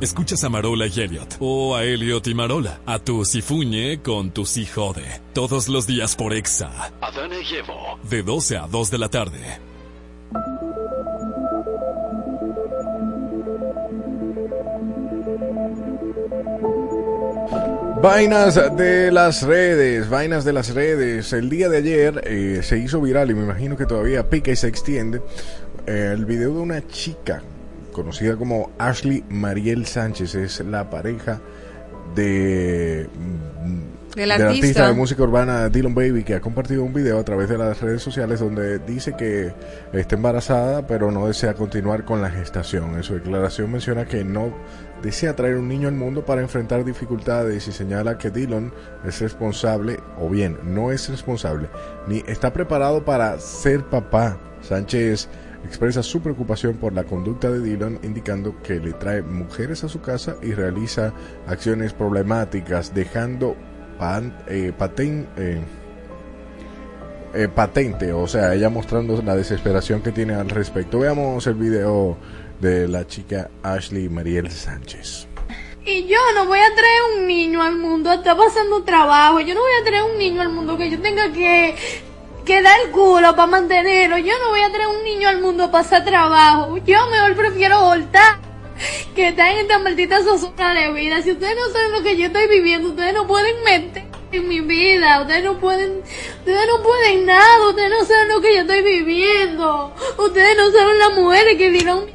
Escuchas a Marola y Elliot, o a Elliot y Marola, a tu Sifuñe con tu Si Jode, todos los días por Exa, Adana y Evo. de 12 a 2 de la tarde. Vainas de las redes, vainas de las redes. El día de ayer eh, se hizo viral y me imagino que todavía pica y se extiende eh, el video de una chica conocida como Ashley Mariel Sánchez. Es la pareja de Del artista. artista. de música urbana Dylan Baby que ha compartido un video a través de las redes sociales donde dice que está embarazada pero no desea continuar con la gestación. En su declaración menciona que no desea traer un niño al mundo para enfrentar dificultades y señala que Dylan es responsable o bien no es responsable ni está preparado para ser papá. Sánchez expresa su preocupación por la conducta de Dylan, indicando que le trae mujeres a su casa y realiza acciones problemáticas, dejando eh, paten- eh, eh, patente, o sea, ella mostrando la desesperación que tiene al respecto. Veamos el video de la chica Ashley Mariel Sánchez. Y yo no voy a traer un niño al mundo, está pasando trabajo. Yo no voy a traer un niño al mundo que yo tenga que, que dar el culo para mantenerlo. Yo no voy a traer un niño al mundo a pasar trabajo. Yo mejor prefiero voltar que estar en esta maldita zozobra de vida. Si ustedes no saben lo que yo estoy viviendo, ustedes no pueden meter en mi vida. Ustedes no pueden, ustedes no pueden nada. Ustedes no saben lo que yo estoy viviendo. Ustedes no saben las mujeres que dieron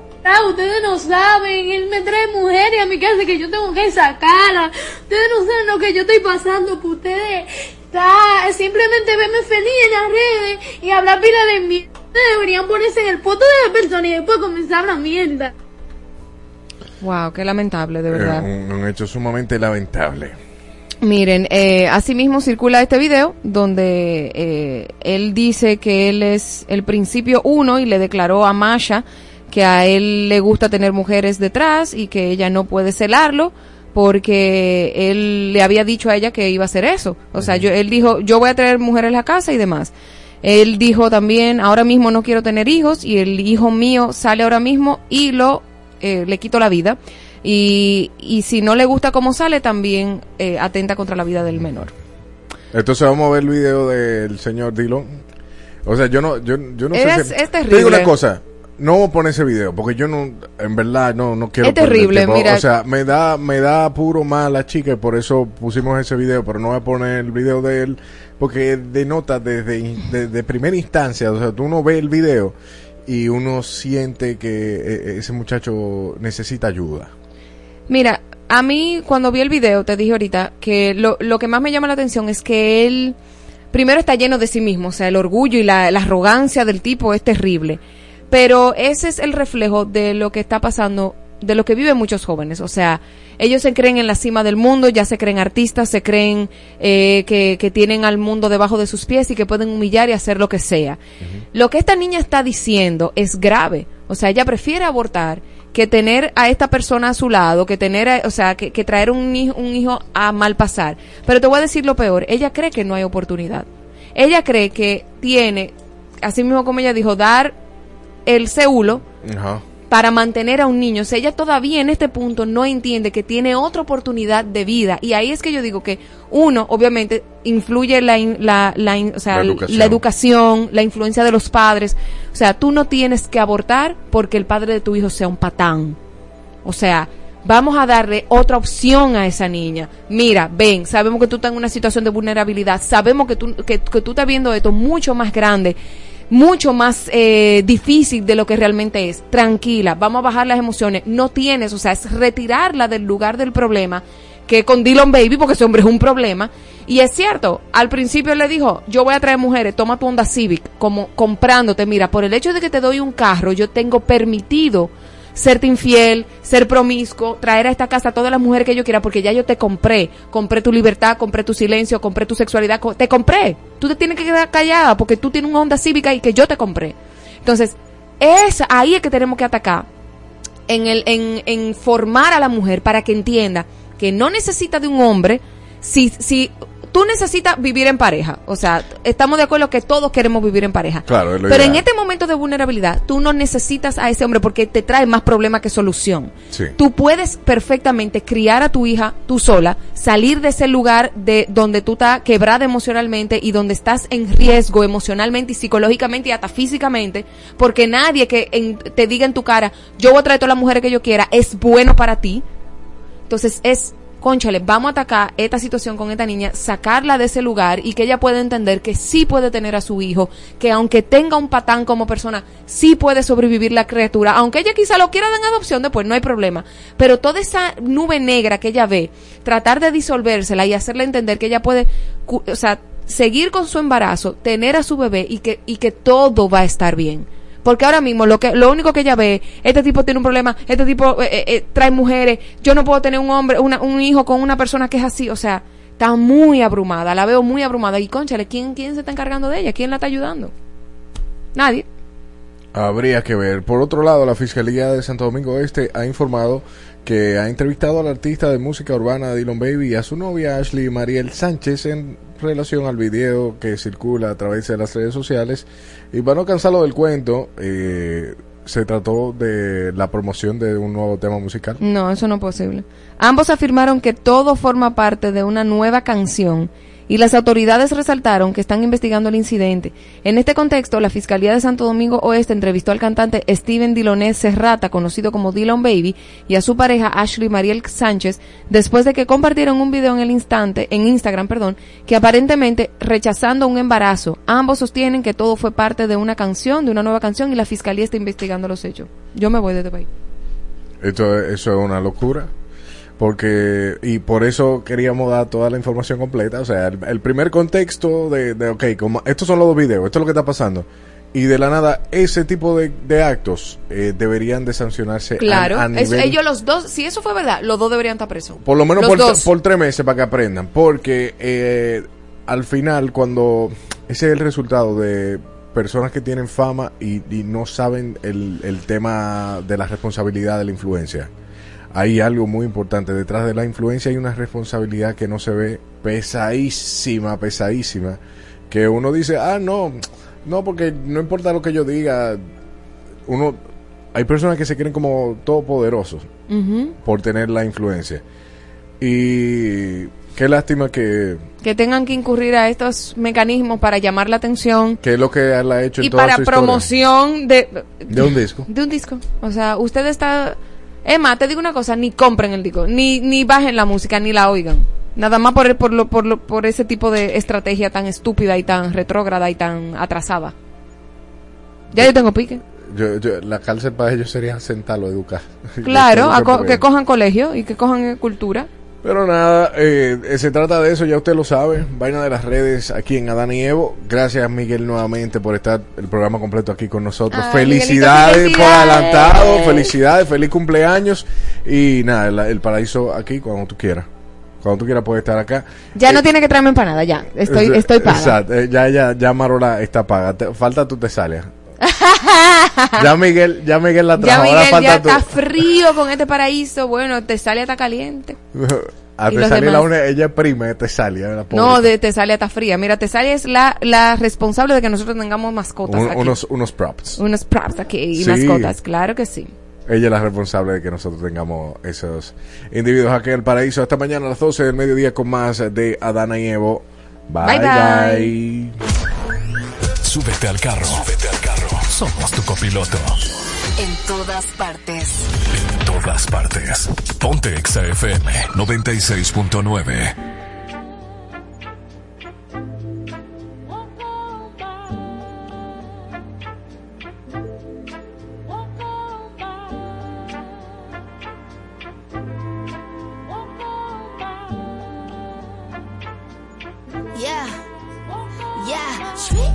ustedes no saben, él me trae mujeres a mi casa que yo tengo que sacarla. Ustedes no saben lo que yo estoy pasando, pues ustedes está, simplemente verme feliz en las redes y hablar pila de mierda. Ustedes deberían ponerse en el poto de la persona y después comenzar a hablar mierda. Wow, qué lamentable, de verdad. Eh, un, un hecho sumamente lamentable. Miren, eh, asimismo circula este video donde eh, él dice que él es el principio uno y le declaró a Masha que a él le gusta tener mujeres detrás y que ella no puede celarlo porque él le había dicho a ella que iba a hacer eso. O sea, yo, él dijo, yo voy a traer mujeres a la casa y demás. Él dijo también, ahora mismo no quiero tener hijos y el hijo mío sale ahora mismo y lo eh, le quito la vida. Y, y si no le gusta cómo sale, también eh, atenta contra la vida del menor. Entonces vamos a ver el video del señor Dillon. O sea, yo no, yo, yo no sé si... es Te digo una cosa, no voy a poner ese video porque yo no, en verdad no, no quiero... Es terrible, mira. O sea, me da, me da puro mal la chica y por eso pusimos ese video, pero no voy a poner el video de él porque denota desde, in- de, de primera instancia, o sea, tú uno ve el video y uno siente que eh, ese muchacho necesita ayuda. Mira, a mí cuando vi el video, te dije ahorita, que lo, lo que más me llama la atención es que él primero está lleno de sí mismo, o sea, el orgullo y la, la arrogancia del tipo es terrible. Pero ese es el reflejo de lo que está pasando, de lo que viven muchos jóvenes. O sea, ellos se creen en la cima del mundo, ya se creen artistas, se creen eh, que, que tienen al mundo debajo de sus pies y que pueden humillar y hacer lo que sea. Lo que esta niña está diciendo es grave. O sea, ella prefiere abortar que tener a esta persona a su lado, que tener, a- o sea, que, que traer un hijo, un hijo a mal pasar. Pero te voy a decir lo peor, ella cree que no hay oportunidad. Ella cree que tiene, así mismo como ella dijo, dar el ceulo Ajá. para mantener a un niño. O sea, ella todavía en este punto no entiende que tiene otra oportunidad de vida. Y ahí es que yo digo que uno, obviamente, influye la, in- la, la o sea, La la educación. educación. la influencia de los padres. O sea, tú no tienes que abortar porque el padre de tu hijo sea un patán. O sea, vamos a darle otra opción a esa niña. Mira, ven, sabemos que tú estás en una situación de vulnerabilidad, sabemos que tú, que, que tú estás viendo esto mucho más grande, mucho más eh, difícil de lo que realmente es. Tranquila, vamos a bajar las emociones. No tienes, o sea, es retirarla del lugar del problema, que con Dylan Baby, porque ese hombre es un problema. Y es cierto, al principio le dijo, yo voy a traer mujeres, toma tu Honda Civic, como comprándote, mira, por el hecho de que te doy un carro, yo tengo permitido serte infiel, ser promiscuo, traer a esta casa a todas las mujeres que yo quiera, porque ya yo te compré. Compré tu libertad, compré tu silencio, compré tu sexualidad, te compré. Tú te tienes que quedar callada porque tú tienes una onda cívica y que yo te compré. Entonces, es ahí es que tenemos que atacar. En, el, en, en formar a la mujer para que entienda que no necesita de un hombre si, si tú necesitas vivir en pareja. O sea, estamos de acuerdo que todos queremos vivir en pareja. Claro, es lo Pero en este momento de vulnerabilidad, tú no necesitas a ese hombre porque te trae más problema que solución. Sí. Tú puedes perfectamente criar a tu hija tú sola, salir de ese lugar de donde tú estás quebrada emocionalmente y donde estás en riesgo emocionalmente y psicológicamente y hasta físicamente, porque nadie que en- te diga en tu cara, yo voy a traer todas las mujeres que yo quiera, es bueno para ti. Entonces es conchale, vamos a atacar esta situación con esta niña, sacarla de ese lugar y que ella pueda entender que sí puede tener a su hijo, que aunque tenga un patán como persona, sí puede sobrevivir la criatura, aunque ella quizá lo quiera dar en adopción, después no hay problema. Pero toda esa nube negra que ella ve, tratar de disolvérsela y hacerle entender que ella puede, o sea, seguir con su embarazo, tener a su bebé y que, y que todo va a estar bien. Porque ahora mismo lo que lo único que ella ve, este tipo tiene un problema, este tipo eh, eh, eh, trae mujeres, yo no puedo tener un hombre, una- un hijo con una persona que es así, o sea, está muy abrumada, la veo muy abrumada y conchale, ¿quién, quién se está encargando de ella? ¿Quién la está ayudando? Nadie. Habría que ver. Por otro lado, la Fiscalía de Santo Domingo Este ha informado que ha entrevistado al artista de música urbana Dylan Baby y a su novia Ashley Mariel Sánchez en relación al video que circula a través de las redes sociales. Y para no cansarlo del cuento, eh, se trató de la promoción de un nuevo tema musical. No, eso no es posible. Ambos afirmaron que todo forma parte de una nueva canción y las autoridades resaltaron que están investigando el incidente. En este contexto, la Fiscalía de Santo Domingo Oeste entrevistó al cantante Steven Diloné Serrata, conocido como Dylan Baby, y a su pareja Ashley Mariel Sánchez, después de que compartieron un video en el instante, en Instagram, perdón, que aparentemente rechazando un embarazo. Ambos sostienen que todo fue parte de una canción, de una nueva canción, y la Fiscalía está investigando los hechos. Yo me voy de este país. Esto, eso es una locura. Porque, y por eso queríamos dar toda la información completa. O sea, el, el primer contexto de, de, ok, como, estos son los dos videos, esto es lo que está pasando. Y de la nada, ese tipo de, de actos eh, deberían de sancionarse Claro, a, nivel... ellos los dos, si eso fue verdad, los dos deberían estar presos. Por lo menos por, por tres meses para que aprendan. Porque eh, al final, cuando ese es el resultado de personas que tienen fama y, y no saben el, el tema de la responsabilidad de la influencia. Hay algo muy importante. Detrás de la influencia hay una responsabilidad que no se ve pesadísima, pesadísima. Que uno dice, ah, no, no, porque no importa lo que yo diga. Uno, hay personas que se creen como todopoderosos Ujú. por tener la influencia. Y qué lástima que, Que tengan que incurrir a estos mecanismos para llamar la atención que es lo que él ha hecho en y toda para su promoción de, de un disco. de un disco. O sea, usted está... Emma, te digo una cosa, ni compren el disco, ni, ni bajen la música, ni la oigan. Nada más por, el- por, lo, por, lo- por ese tipo de estrategia tan estúpida y tan retrógrada y tan atrasada. Ya yo tengo pique. Yo, yo- la cárcel para ellos sería sentarlo, educar. Claro, a co- Porque- que cojan colegio y que cojan cultura. Pero nada, eh, eh, se trata de eso, ya usted lo sabe. Vaina de las redes aquí en Adán y Evo. Gracias, Miguel, nuevamente por estar el programa completo aquí con nosotros. Ay, felicidades, Miguelito, por adelantado, felicidades, feliz cumpleaños. Y nada, el, el paraíso aquí cuando tú quieras. Cuando tú quieras puedes estar acá. Ya no tiene que traerme empanada, ya. Estoy, Eh, estoy paga. Exacto, eh, ya, ya, ya Marola está paga. Te- falta tu tesalia. ya Miguel, ya Miguel la Ya trajo. ahora Miguel falta ya tú. está frío con este paraíso. Bueno, te sale hasta caliente. A Y los Tesalia la une, ella es prima de Tesalia. la pobre. No, de Tesalia está fría. Mira, Tesalia es la, la responsable de que nosotros tengamos mascotas Un- aquí. unos, unos props. Unos props aquí y Sí. mascotas, claro que sí. Ella es la responsable de que nosotros tengamos esos individuos aquí en el paraíso. Hasta mañana a las 12 del mediodía con más de Adana y Evo. Bye, Bye, bye. bye. Súbete al carro. Súbete al carro. Somos tu copiloto. En todas partes. En todas partes. Ponte Exa FM 96.9. Yeah, yeah.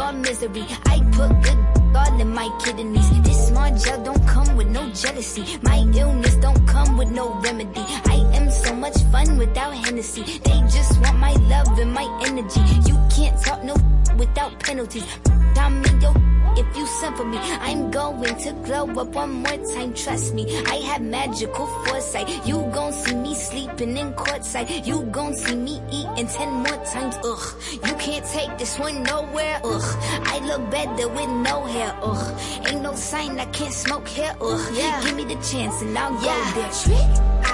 your misery. I put good all in my kidneys. This small gel don't come with no jealousy. My illness don't come with no remedy. I so much fun without Hennessy. They just want my love and my energy. You can't talk no without penalties. I'm in your if you send for me, I'm going to glow up one more time. Trust me, I have magical foresight. You gon' see me sleeping in courtside. You gon' see me eating ten more times. Ugh, you can't take this one nowhere. Ugh, I look better with no hair. Ugh, ain't no sign I can't smoke here. Ugh, yeah. give me the chance and I'll go there. Trick.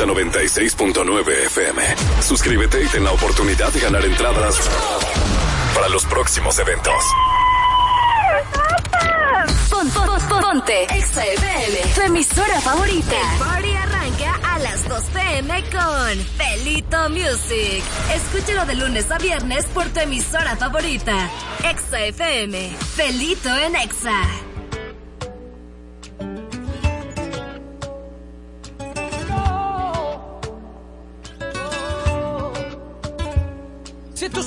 Exa 96.9 FM. Suscríbete y ten la oportunidad de ganar entradas para los próximos eventos. Pon- pon- pon- ponte Exa FM, tu emisora favorita. El party arranca a las 2 pm con Felito Music. Escúchalo de lunes a viernes por tu emisora favorita. Exa FM, Felito en Exa.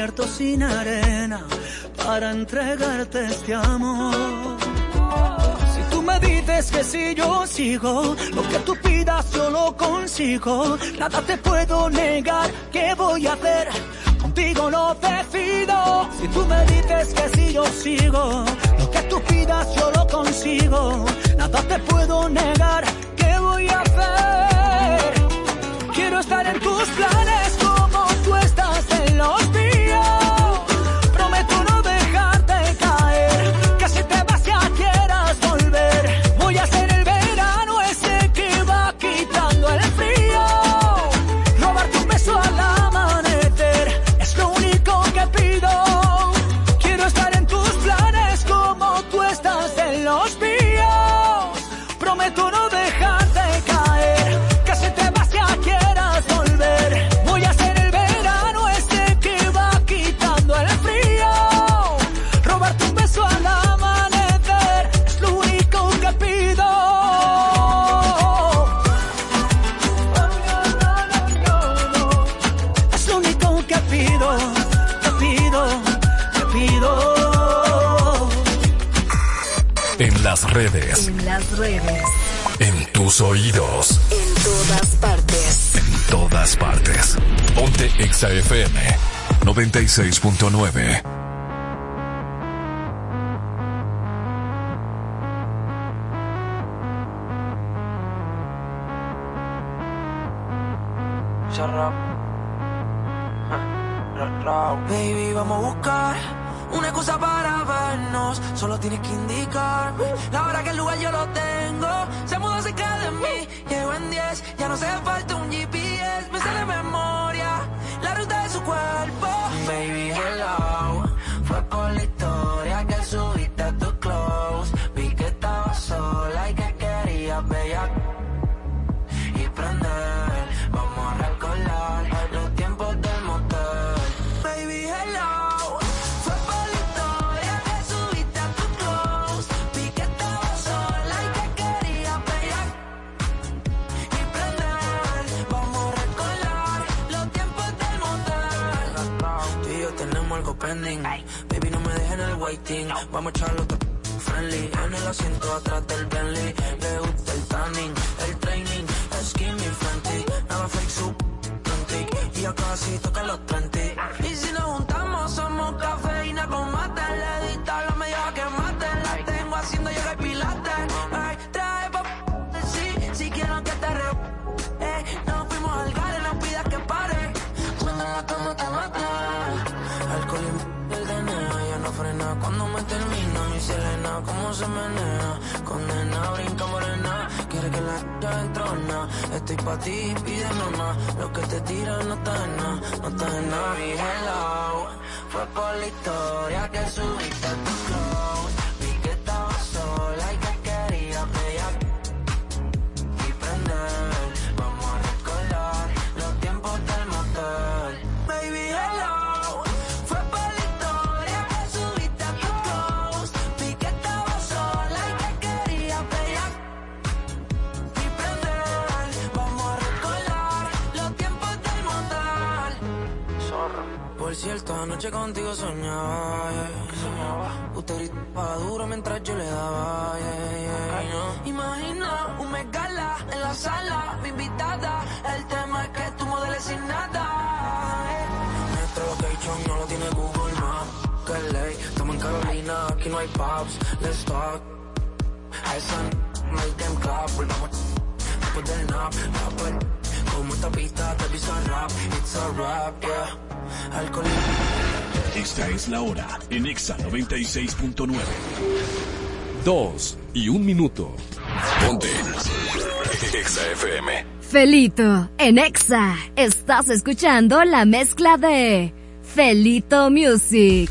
desierto sin arena para entregarte este amor. Si tú me dices que si yo sigo, lo que tú pidas yo lo consigo. Nada te puedo negar, ¿qué voy a hacer? Contigo no decido. Si tú me dices que si yo sigo, lo que tú pidas yo lo consigo. Nada te puedo negar, ¿qué voy a hacer? Quiero estar en tus planes Exa FM 96.9. Dos y un minuto. Ponte. Exa FM. Felito, en Exa, estás escuchando la mezcla de Felito Music.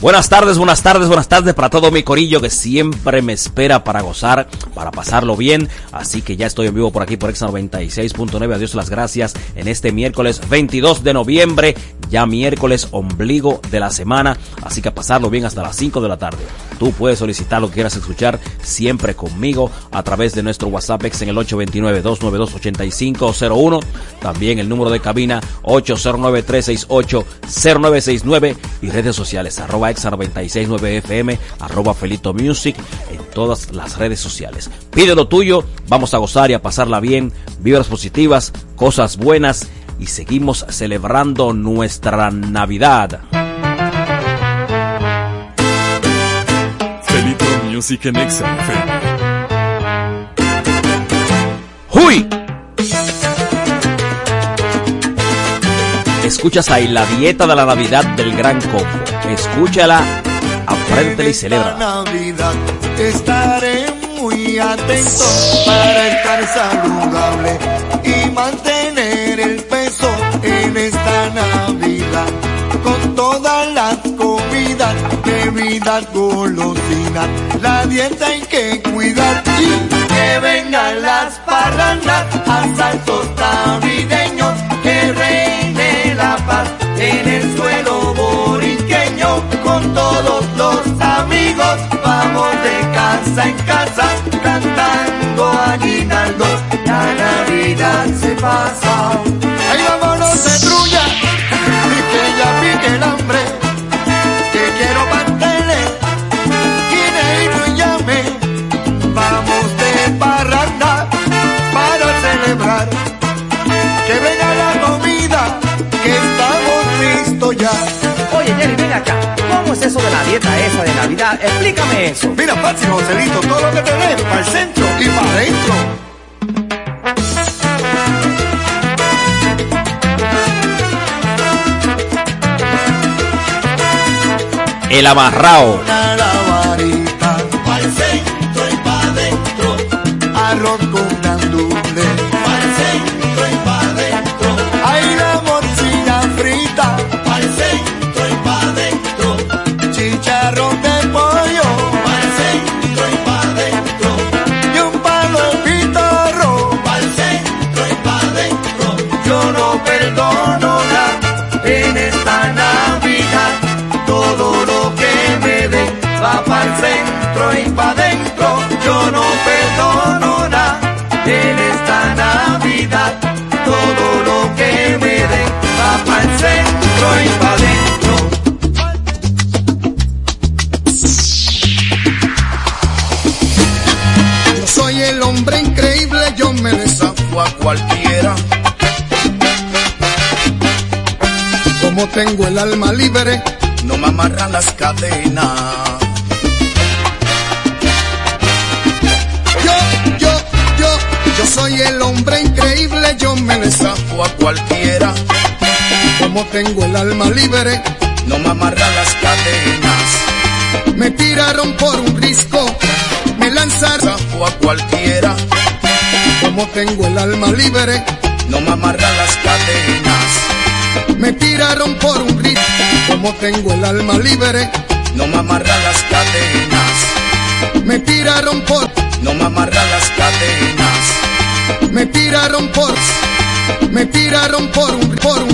Buenas tardes, buenas tardes, buenas tardes para todo mi corillo que siempre me espera para gozar, para pasarlo bien. Así que ya estoy en vivo por aquí por Exa 96.9. Adiós las gracias en este miércoles 22 de noviembre, ya miércoles ombligo de la semana. Así que a pasarlo bien hasta las 5 de la tarde. Tú puedes solicitar lo que quieras escuchar siempre conmigo a través de nuestro WhatsApp ex en el 829-292-8501. También el número de cabina 809-368-0969 y redes sociales arroba arroba exar 969 fm arroba Felito Music en todas las redes sociales. Pide lo tuyo, vamos a gozar y a pasarla bien, vibras positivas, cosas buenas y seguimos celebrando nuestra Navidad. Felito Music en Exar ¡Huy! Escuchas ahí la dieta de la Navidad del Gran Combo. Escúchala, apréndela y celebra. Navidad estaré muy atento para estar saludable y mantener el peso en esta Navidad. Con todas las comidas, bebidas, golosinas, la dieta hay que cuidar y que vengan las parrandas, asaltos navideños, de casa en casa cantando aguinaldos la navidad se pasa. Ahí vámonos de trulla y que ya pique el hambre que quiero pasteles guineíto y llame. Vamos de parranda para celebrar que venga la comida que estamos listos ya Oye, Jerry, ven acá. ¿Cómo es eso de la dieta esa de Navidad? Explícame eso. Mira, Patsy, Joselito, todo lo que tenés para el centro y para adentro. El amarrao. Una para el centro y para adentro. Arroz con gandules va para el centro y para adentro. Yo no perdono nada en esta Navidad. Todo lo que me den va para el centro y para adentro. Yo soy el hombre increíble, yo me desafío a cualquiera. Como tengo el alma libre, no me amarran las cadenas. Soy el hombre increíble, yo me desafío a cualquiera. Como tengo el alma libre, no me amarran las cadenas. Me tiraron por un risco, me lanzaron a cualquiera. Como tengo el alma libre, no me amarran las cadenas. Me tiraron por un risco, como tengo el alma libre, no me amarran las cadenas. Me tiraron por, no me amarran las cadenas. Me tiraron por, me tiraron por un, por un